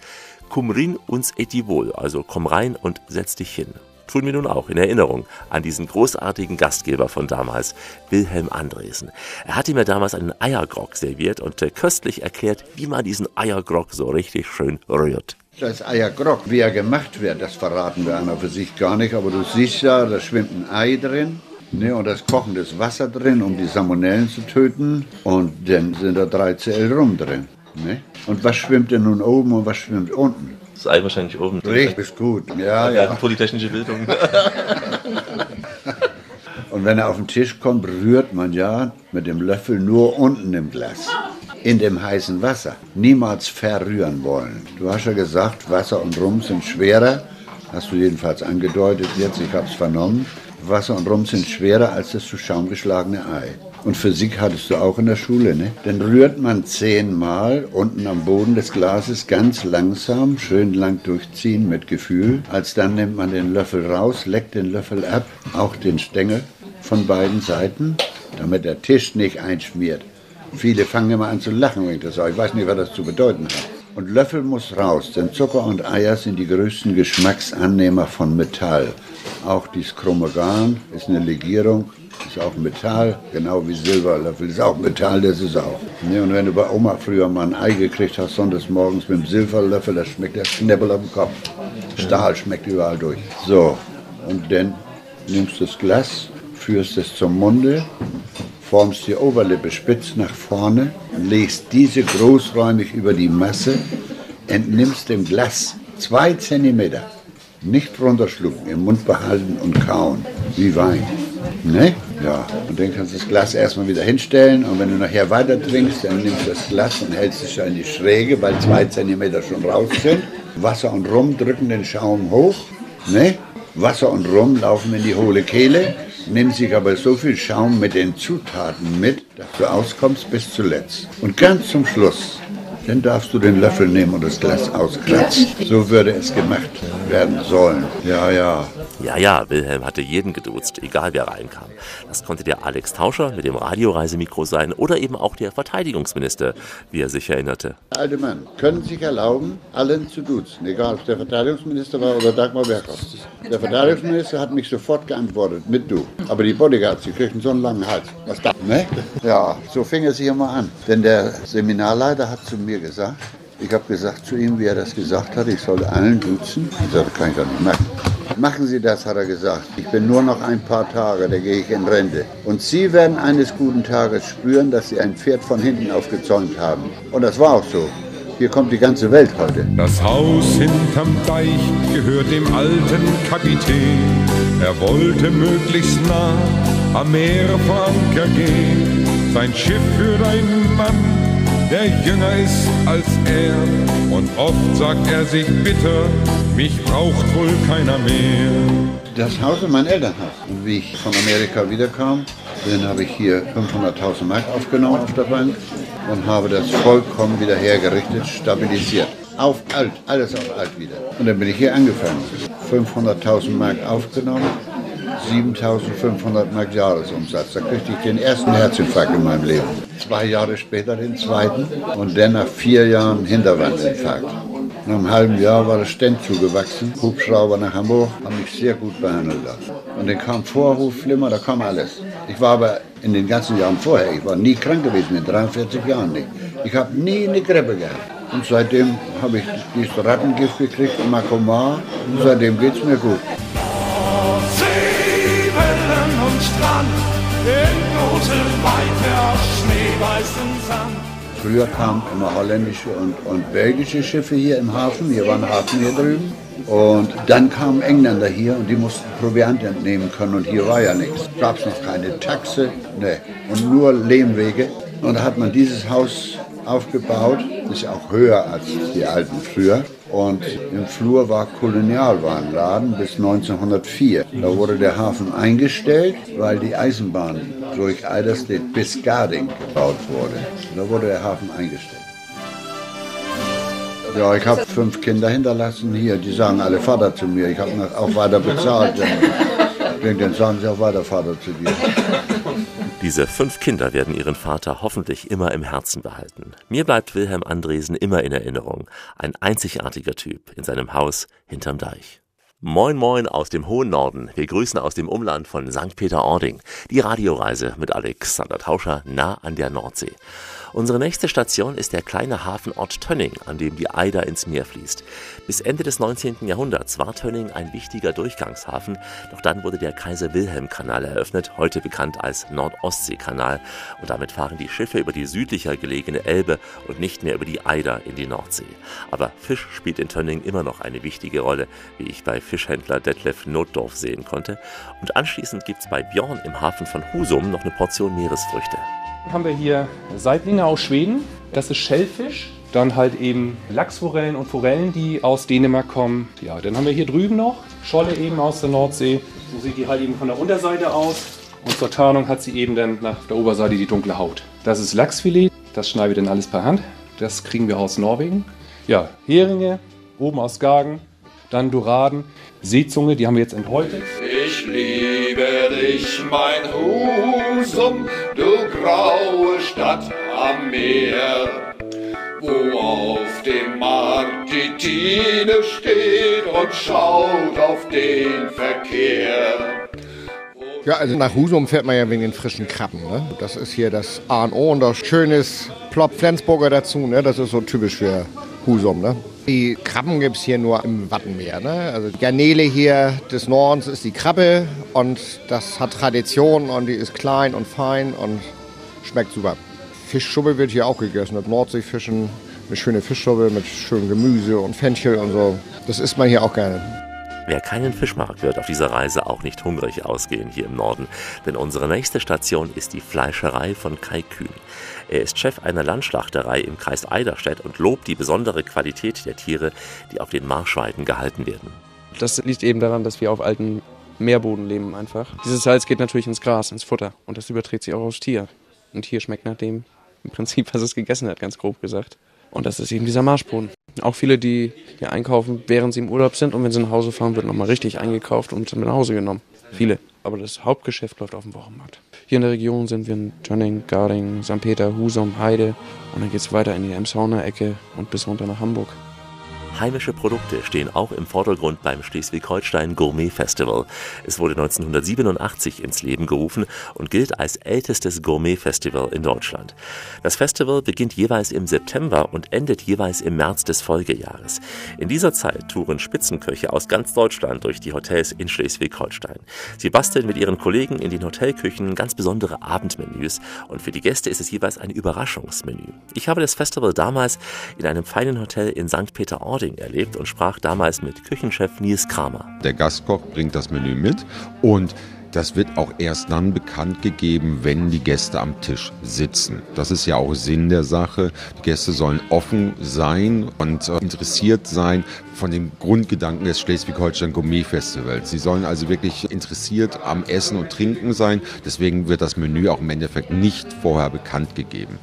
Komm rein uns etivol, also komm rein und setz dich hin tun mir nun auch in Erinnerung an diesen großartigen Gastgeber von damals, Wilhelm Andresen. Er hatte mir damals einen Eiergrog serviert und äh, köstlich erklärt, wie man diesen Eiergrog so richtig schön rührt. Das Eiergrog, wie er gemacht wird, das verraten wir einer für sich gar nicht, aber du siehst ja, da schwimmt ein Ei drin. Ne, und da ist kochendes Wasser drin, um die Salmonellen zu töten. Und dann sind da drei Cl rum drin. Ne? Und was schwimmt denn nun oben und was schwimmt unten? Das Ei wahrscheinlich oben. Richtig gut, ja, ja. ja. Polytechnische Bildung. Und wenn er auf den Tisch kommt, rührt man ja mit dem Löffel nur unten im Glas. In dem heißen Wasser. Niemals verrühren wollen. Du hast ja gesagt, Wasser und Rum sind schwerer. Hast du jedenfalls angedeutet jetzt, ich habe es vernommen. Wasser und Rum sind schwerer als das zu Schaum geschlagene Ei. Und Physik hattest du auch in der Schule, ne? Dann rührt man zehnmal unten am Boden des Glases ganz langsam, schön lang durchziehen mit Gefühl. Als dann nimmt man den Löffel raus, leckt den Löffel ab, auch den Stängel von beiden Seiten, damit der Tisch nicht einschmiert. Viele fangen immer an zu lachen, wenn ich das sage. Ich weiß nicht, was das zu bedeuten hat. Und Löffel muss raus, denn Zucker und Eier sind die größten Geschmacksannehmer von Metall. Auch dieses Chromogan ist eine Legierung, ist auch Metall, genau wie Silberlöffel ist auch Metall, das ist auch. Ne, und wenn du bei Oma früher mal ein Ei gekriegt hast, sonntags morgens mit dem Silberlöffel, das schmeckt der Schnibbel auf dem Kopf. Stahl schmeckt überall durch. So, und dann nimmst du das Glas, führst es zum Munde, formst die Oberlippe spitz nach vorne, legst diese großräumig über die Masse, entnimmst dem Glas zwei Zentimeter. Nicht runterschlucken, im Mund behalten und kauen, wie Wein. Ne? Ja, und dann kannst du das Glas erstmal wieder hinstellen und wenn du nachher weiter trinkst, dann nimmst du das Glas und hältst es in die Schräge, weil zwei Zentimeter schon raus sind. Wasser und Rum drücken den Schaum hoch. Ne? Wasser und Rum laufen in die hohle Kehle, nehmen sich aber so viel Schaum mit den Zutaten mit, dass du auskommst bis zuletzt. Und ganz zum Schluss dann darfst du den Löffel nehmen und das Glas auskratzen. So würde es gemacht werden sollen. Ja, ja. Ja, ja, Wilhelm hatte jeden geduzt, egal wer reinkam. Das konnte der Alex Tauscher mit dem Radioreisemikro sein oder eben auch der Verteidigungsminister, wie er sich erinnerte. Alte Mann können sich erlauben, allen zu duzen, egal ob der Verteidigungsminister war oder Dagmar Berghoff. Der Verteidigungsminister hat mich sofort geantwortet mit du. Aber die Bodyguards, die kriegen so einen langen Hals. Was da, ne? Ja, so fing es sich immer an. Denn der Seminarleiter hat zu mir gesagt, ich habe gesagt zu ihm, wie er das gesagt hat, ich soll allen duzen. Ich sagte, kann ich doch nicht machen. Machen Sie das, hat er gesagt. Ich bin nur noch ein paar Tage, da gehe ich in Rente. Und Sie werden eines guten Tages spüren, dass Sie ein Pferd von hinten aufgezäumt haben. Und das war auch so. Hier kommt die ganze Welt heute. Das Haus hinterm Deich gehört dem alten Kapitän. Er wollte möglichst nah am Meer vor Anker gehen. Sein Schiff für einen Mann, der jünger ist als er. Und oft sagt er sich bitter, mich braucht wohl keiner mehr. Das Haus ist mein Elternhaus. Und wie ich von Amerika wiederkam, dann habe ich hier 500.000 Mark aufgenommen auf der Bank und habe das vollkommen wieder hergerichtet, stabilisiert. Auf alt, alles auf alt wieder. Und dann bin ich hier angefangen. 500.000 Mark aufgenommen, 7.500 Mark Jahresumsatz. Da kriegte ich den ersten Herzinfarkt in meinem Leben. Zwei Jahre später den zweiten und dann nach vier Jahren Hinterwandinfarkt. Nach einem halben Jahr war das Stent zugewachsen. Hubschrauber nach Hamburg haben mich sehr gut behandelt. Und dann kam Vorruf, Flimmer, da kam alles. Ich war aber in den ganzen Jahren vorher, ich war nie krank gewesen, in 43 Jahren nicht. Ich habe nie eine Grippe gehabt. Und seitdem habe ich dieses Rattengift gekriegt, Makomar. Und seitdem geht es mir gut. Und Strand, in großem weiter schneeweißen Sand. Früher kamen immer holländische und, und belgische Schiffe hier im Hafen. Hier war ein Hafen hier drüben. Und dann kamen Engländer hier und die mussten Proviant entnehmen können und hier war ja nichts. Gab es noch keine Taxe, ne. Und nur Lehmwege. Und da hat man dieses Haus aufgebaut, ist auch höher als die alten früher. Und im Flur war Kolonialwarenladen bis 1904. Da wurde der Hafen eingestellt, weil die Eisenbahn durch Eiderstedt bis Garding gebaut wurde. Da wurde der Hafen eingestellt. Ja, ich habe fünf Kinder hinterlassen hier. Die sagen alle Vater zu mir. Ich habe auch weiter bezahlt. Denn, dann sagen sie auch weiter Vater zu dir. Diese fünf Kinder werden ihren Vater hoffentlich immer im Herzen behalten. Mir bleibt Wilhelm Andresen immer in Erinnerung. Ein einzigartiger Typ in seinem Haus hinterm Deich. Moin Moin aus dem hohen Norden. Wir grüßen aus dem Umland von St. Peter-Ording. Die Radioreise mit Alexander Tauscher nah an der Nordsee. Unsere nächste Station ist der kleine Hafenort Tönning, an dem die Eider ins Meer fließt. Bis Ende des 19. Jahrhunderts war Tönning ein wichtiger Durchgangshafen, doch dann wurde der Kaiser-Wilhelm-Kanal eröffnet, heute bekannt als Nord-Ostsee-Kanal, und damit fahren die Schiffe über die südlicher gelegene Elbe und nicht mehr über die Eider in die Nordsee. Aber Fisch spielt in Tönning immer noch eine wichtige Rolle, wie ich bei Fischhändler Detlef Notdorf sehen konnte. Und anschließend gibt's bei Björn im Hafen von Husum noch eine Portion Meeresfrüchte. Haben wir hier Saiblinge aus Schweden, das ist Schellfisch. Dann halt eben Lachsforellen und Forellen, die aus Dänemark kommen. Ja, dann haben wir hier drüben noch Scholle eben aus der Nordsee. So sieht die halt eben von der Unterseite aus. Und zur Tarnung hat sie eben dann nach der Oberseite die dunkle Haut. Das ist Lachsfilet, das schneiden wir dann alles per Hand. Das kriegen wir aus Norwegen. Ja, Heringe, oben aus Skagen. Dann Doraden, Seezunge, die haben wir jetzt enthäutet. Ich liebe dich, mein Husum, du graue Stadt am Meer, wo auf dem Markt die Tine steht und schaut auf den Verkehr. Ja, also nach Husum fährt man ja wegen den frischen Krabben. Ne? Das ist hier das A und O und das schönes Plop Flensburger dazu. Ne? Das ist so typisch für Husum. Ne? Die Krabben gibt es hier nur im Wattenmeer. Ne? Also Garnele hier des Nordens ist die Krabbe und das hat Tradition und die ist klein und fein und schmeckt super. Fischschuppe wird hier auch gegessen. Das Nordseefischen, eine schöne Fischschuppe mit schönem Gemüse und Fenchel und so. Das isst man hier auch gerne. Wer keinen Fisch mag, wird auf dieser Reise auch nicht hungrig ausgehen hier im Norden, denn unsere nächste Station ist die Fleischerei von Kai Kühn. Er ist Chef einer Landschlachterei im Kreis Eiderstedt und lobt die besondere Qualität der Tiere, die auf den Marschweiden gehalten werden. Das liegt eben daran, dass wir auf alten Meerboden leben einfach. Dieses Salz geht natürlich ins Gras, ins Futter und das überträgt sich auch aufs Tier. Ein Tier schmeckt nach dem im Prinzip, was es gegessen hat, ganz grob gesagt. Und das ist eben dieser Marschboden. Auch viele, die hier einkaufen, während sie im Urlaub sind und wenn sie nach Hause fahren, wird nochmal richtig eingekauft und mit nach Hause genommen. Viele. Aber das Hauptgeschäft läuft auf dem Wochenmarkt. Hier in der Region sind wir in Tönning, Garding, St. Peter, Husum, Heide und dann geht es weiter in die Emshauner Ecke und bis runter nach Hamburg. Heimische Produkte stehen auch im Vordergrund beim Schleswig-Holstein Gourmet Festival. Es wurde 1987 ins Leben gerufen und gilt als ältestes Gourmet-Festival in Deutschland. Das Festival beginnt jeweils im September und endet jeweils im März des Folgejahres. In dieser Zeit touren Spitzenköche aus ganz Deutschland durch die Hotels in Schleswig-Holstein. Sie basteln mit ihren Kollegen in den Hotelküchen ganz besondere Abendmenüs und für die Gäste ist es jeweils ein Überraschungsmenü. Ich habe das Festival damals in einem feinen Hotel in St. Peter-Ording Meeting erlebt und sprach damals mit Küchenchef Nils Kramer. Der Gastkoch bringt das Menü mit und das wird auch erst dann bekannt gegeben, wenn die Gäste am Tisch sitzen. Das ist ja auch Sinn der Sache. Die Gäste sollen offen sein und äh, interessiert sein von dem Grundgedanken des Schleswig-Holstein Gourmet Festivals. Sie sollen also wirklich interessiert am Essen und Trinken sein. Deswegen wird das Menü auch im Endeffekt nicht vorher bekannt gegeben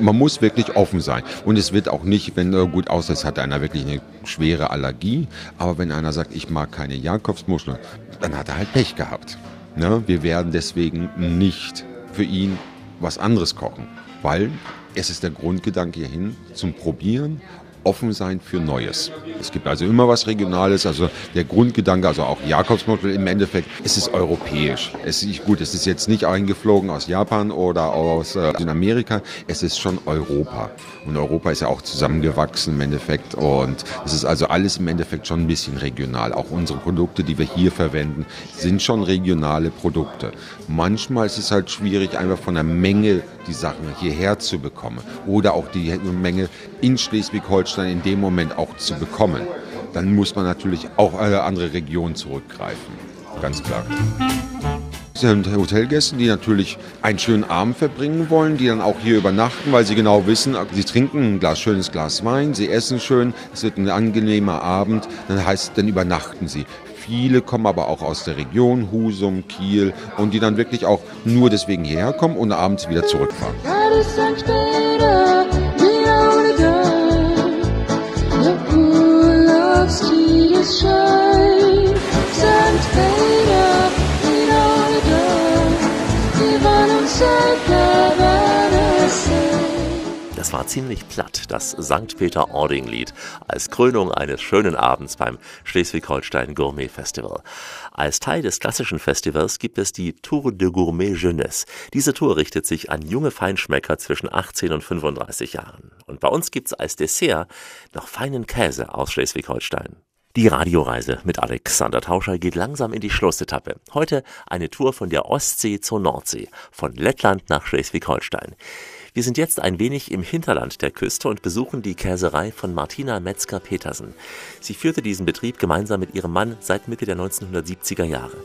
man muss wirklich offen sein. Und es wird auch nicht, wenn er gut aussieht, hat einer wirklich eine schwere Allergie. Aber wenn einer sagt, ich mag keine Jakobsmuscheln, dann hat er halt Pech gehabt. Ne? Wir werden deswegen nicht für ihn was anderes kochen, weil es ist der Grundgedanke hierhin zum Probieren offen sein für Neues. Es gibt also immer was Regionales, also der Grundgedanke, also auch Jakobsmuschel im Endeffekt, es ist europäisch. Es ist gut, es ist jetzt nicht eingeflogen aus Japan oder aus äh, Südamerika, es ist schon Europa. Und Europa ist ja auch zusammengewachsen im Endeffekt und es ist also alles im Endeffekt schon ein bisschen regional. Auch unsere Produkte, die wir hier verwenden, sind schon regionale Produkte. Manchmal ist es halt schwierig, einfach von der Menge die Sachen hierher zu bekommen oder auch die Menge in Schleswig-Holstein in dem Moment auch zu bekommen. Dann muss man natürlich auch eine andere Regionen zurückgreifen. Ganz klar. Es sind Hotelgäste, die natürlich einen schönen Abend verbringen wollen, die dann auch hier übernachten, weil sie genau wissen, sie trinken ein Glas, schönes Glas Wein, sie essen schön, es wird ein angenehmer Abend, dann heißt, dann übernachten sie. Viele kommen aber auch aus der Region, Husum, Kiel, und die dann wirklich auch nur deswegen hierher kommen und abends wieder zurückfahren. St. Peter, Das war ziemlich platt, das St. Peter-Ording-Lied, als Krönung eines schönen Abends beim Schleswig-Holstein Gourmet Festival. Als Teil des klassischen Festivals gibt es die Tour de Gourmet Jeunesse. Diese Tour richtet sich an junge Feinschmecker zwischen 18 und 35 Jahren. Und bei uns gibt's als Dessert noch feinen Käse aus Schleswig-Holstein. Die Radioreise mit Alexander Tauscher geht langsam in die Schlussetappe. Heute eine Tour von der Ostsee zur Nordsee, von Lettland nach Schleswig-Holstein. Wir sind jetzt ein wenig im Hinterland der Küste und besuchen die Käserei von Martina Metzger-Petersen. Sie führte diesen Betrieb gemeinsam mit ihrem Mann seit Mitte der 1970er Jahre.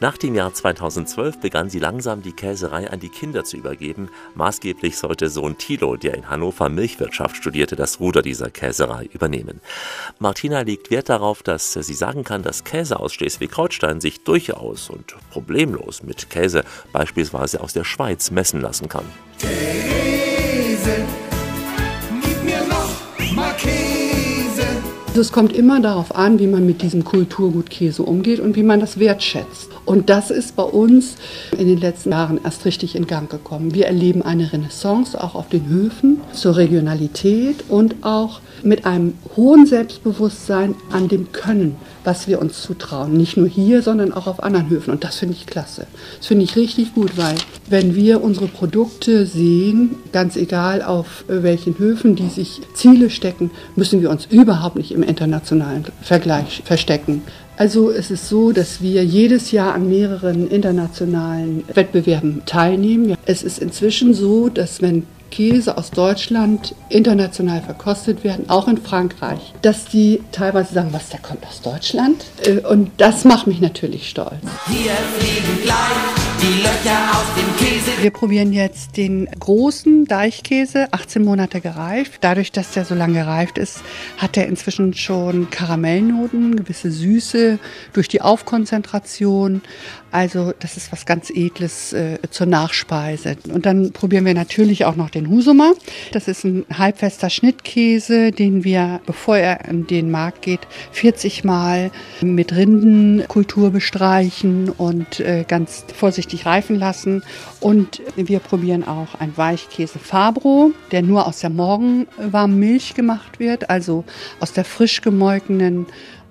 Nach dem Jahr 2012 begann sie langsam die Käserei an die Kinder zu übergeben. Maßgeblich sollte Sohn Thilo, der in Hannover Milchwirtschaft studierte, das Ruder dieser Käserei übernehmen. Martina legt Wert darauf, dass sie sagen kann, dass Käse aus Schleswig-Holstein sich durchaus und problemlos mit Käse beispielsweise aus der Schweiz messen lassen kann. Käse, Also es kommt immer darauf an, wie man mit diesem Kulturgut Käse umgeht und wie man das wertschätzt. Und das ist bei uns in den letzten Jahren erst richtig in Gang gekommen. Wir erleben eine Renaissance auch auf den Höfen zur Regionalität und auch mit einem hohen Selbstbewusstsein an dem Können, was wir uns zutrauen. Nicht nur hier, sondern auch auf anderen Höfen. Und das finde ich klasse. Das finde ich richtig gut, weil wenn wir unsere Produkte sehen, ganz egal auf welchen Höfen, die sich Ziele stecken, müssen wir uns überhaupt nicht im internationalen Vergleich verstecken. Also es ist so, dass wir jedes Jahr an mehreren internationalen Wettbewerben teilnehmen. Es ist inzwischen so, dass wenn Käse aus Deutschland international verkostet werden, auch in Frankreich, dass die teilweise sagen, was, der kommt aus Deutschland? Äh, Und das macht mich natürlich stolz. Hier fliegen gleich die Löcher aus dem Käse. Wir probieren jetzt den großen Deichkäse, 18 Monate gereift. Dadurch, dass der so lange gereift ist, hat er inzwischen schon Karamellnoten, gewisse Süße durch die Aufkonzentration. Also das ist was ganz Edles äh, zur Nachspeise. Und dann probieren wir natürlich auch noch den Husumer. Das ist ein halbfester Schnittkäse, den wir, bevor er in den Markt geht, 40 Mal mit Rindenkultur bestreichen und äh, ganz vorsichtig reifen lassen. Und wir probieren auch einen Weichkäse Fabro, der nur aus der morgenwarmen Milch gemacht wird, also aus der frisch gemolkenen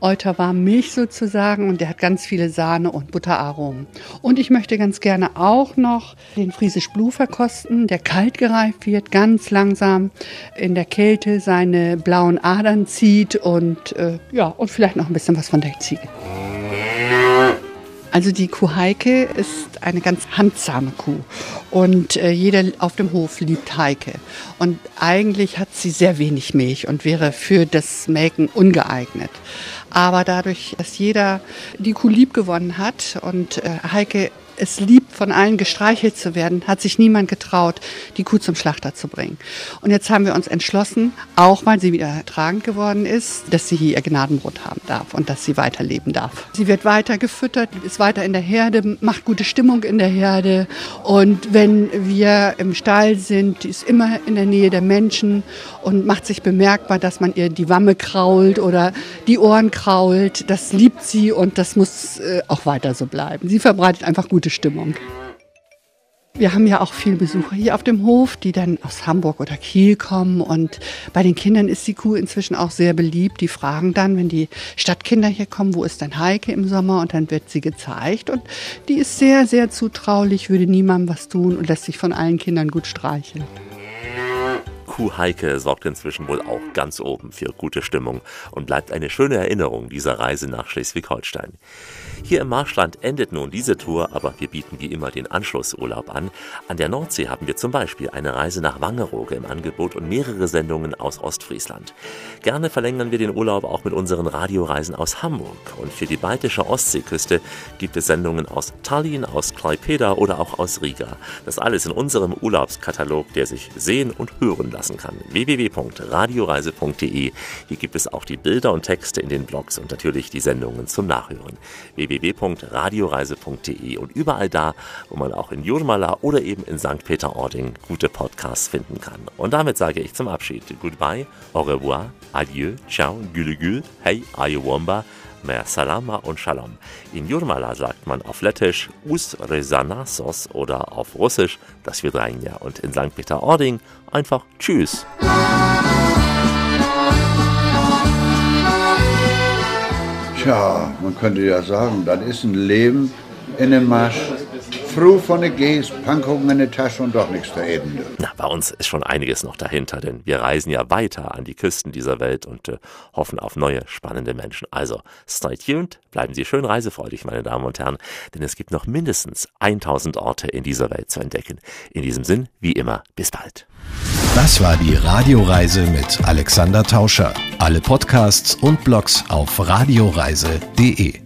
Euterwarm Milch sozusagen und der hat ganz viele Sahne und Butteraromen. Und ich möchte ganz gerne auch noch den Friesisch Blue verkosten, der kalt gereift wird, ganz langsam in der Kälte seine blauen Adern zieht und äh, ja, und vielleicht noch ein bisschen was von der Ziege. Also die Kuh Heike ist eine ganz handsame Kuh und äh, jeder auf dem Hof liebt Heike. Und eigentlich hat sie sehr wenig Milch und wäre für das Melken ungeeignet. Aber dadurch, dass jeder die Kuh lieb gewonnen hat und äh, Heike es liebt, von allen gestreichelt zu werden, hat sich niemand getraut, die Kuh zum Schlachter zu bringen. Und jetzt haben wir uns entschlossen, auch weil sie wieder tragend geworden ist, dass sie hier ihr Gnadenbrot haben darf und dass sie weiterleben darf. Sie wird weiter gefüttert, ist weiter in der Herde, macht gute Stimmung in der Herde. Und wenn wir im Stall sind, ist immer in der Nähe der Menschen und macht sich bemerkbar, dass man ihr die Wamme krault oder die Ohren krault. Das liebt sie und das muss äh, auch weiter so bleiben. Sie verbreitet einfach gute Stimmung. Wir haben ja auch viele Besucher hier auf dem Hof, die dann aus Hamburg oder Kiel kommen. Und bei den Kindern ist die Kuh inzwischen auch sehr beliebt. Die fragen dann, wenn die Stadtkinder hier kommen, wo ist denn Heike im Sommer? Und dann wird sie gezeigt. Und die ist sehr, sehr zutraulich, würde niemandem was tun und lässt sich von allen Kindern gut streicheln. Kuh Heike sorgt inzwischen wohl auch ganz oben für gute Stimmung und bleibt eine schöne Erinnerung dieser Reise nach Schleswig-Holstein. Hier im Marschland endet nun diese Tour, aber wir bieten wie immer den Anschlussurlaub an. An der Nordsee haben wir zum Beispiel eine Reise nach Wangerooge im Angebot und mehrere Sendungen aus Ostfriesland. Gerne verlängern wir den Urlaub auch mit unseren Radioreisen aus Hamburg. Und für die baltische Ostseeküste gibt es Sendungen aus Tallinn, aus Klaipeda oder auch aus Riga. Das alles in unserem Urlaubskatalog, der sich sehen und hören lassen kann. www.radioreise.de. Hier gibt es auch die Bilder und Texte in den Blogs und natürlich die Sendungen zum Nachhören. www.radioreise.de und überall da, wo man auch in Jurmala oder eben in St. Peter-Ording gute Podcasts finden kann. Und damit sage ich zum Abschied Goodbye, au revoir, adieu, ciao, gülü gül, hey, ayuwomba, Mer Salama und Shalom. In Jurmala sagt man auf Lettisch Us Rezanasos oder auf Russisch das Vidranja und in St. Peter-Ording einfach Tschüss. Tja, man könnte ja sagen, das ist ein Leben in dem Marsch. Früh von der Gehst, Pankungen in der Tasche und doch nichts da eben. Na, bei uns ist schon einiges noch dahinter, denn wir reisen ja weiter an die Küsten dieser Welt und äh, hoffen auf neue, spannende Menschen. Also, stay tuned, bleiben Sie schön reisefreudig, meine Damen und Herren, denn es gibt noch mindestens 1000 Orte in dieser Welt zu entdecken. In diesem Sinn, wie immer, bis bald. Das war die Radioreise mit Alexander Tauscher. Alle Podcasts und Blogs auf radioreise.de.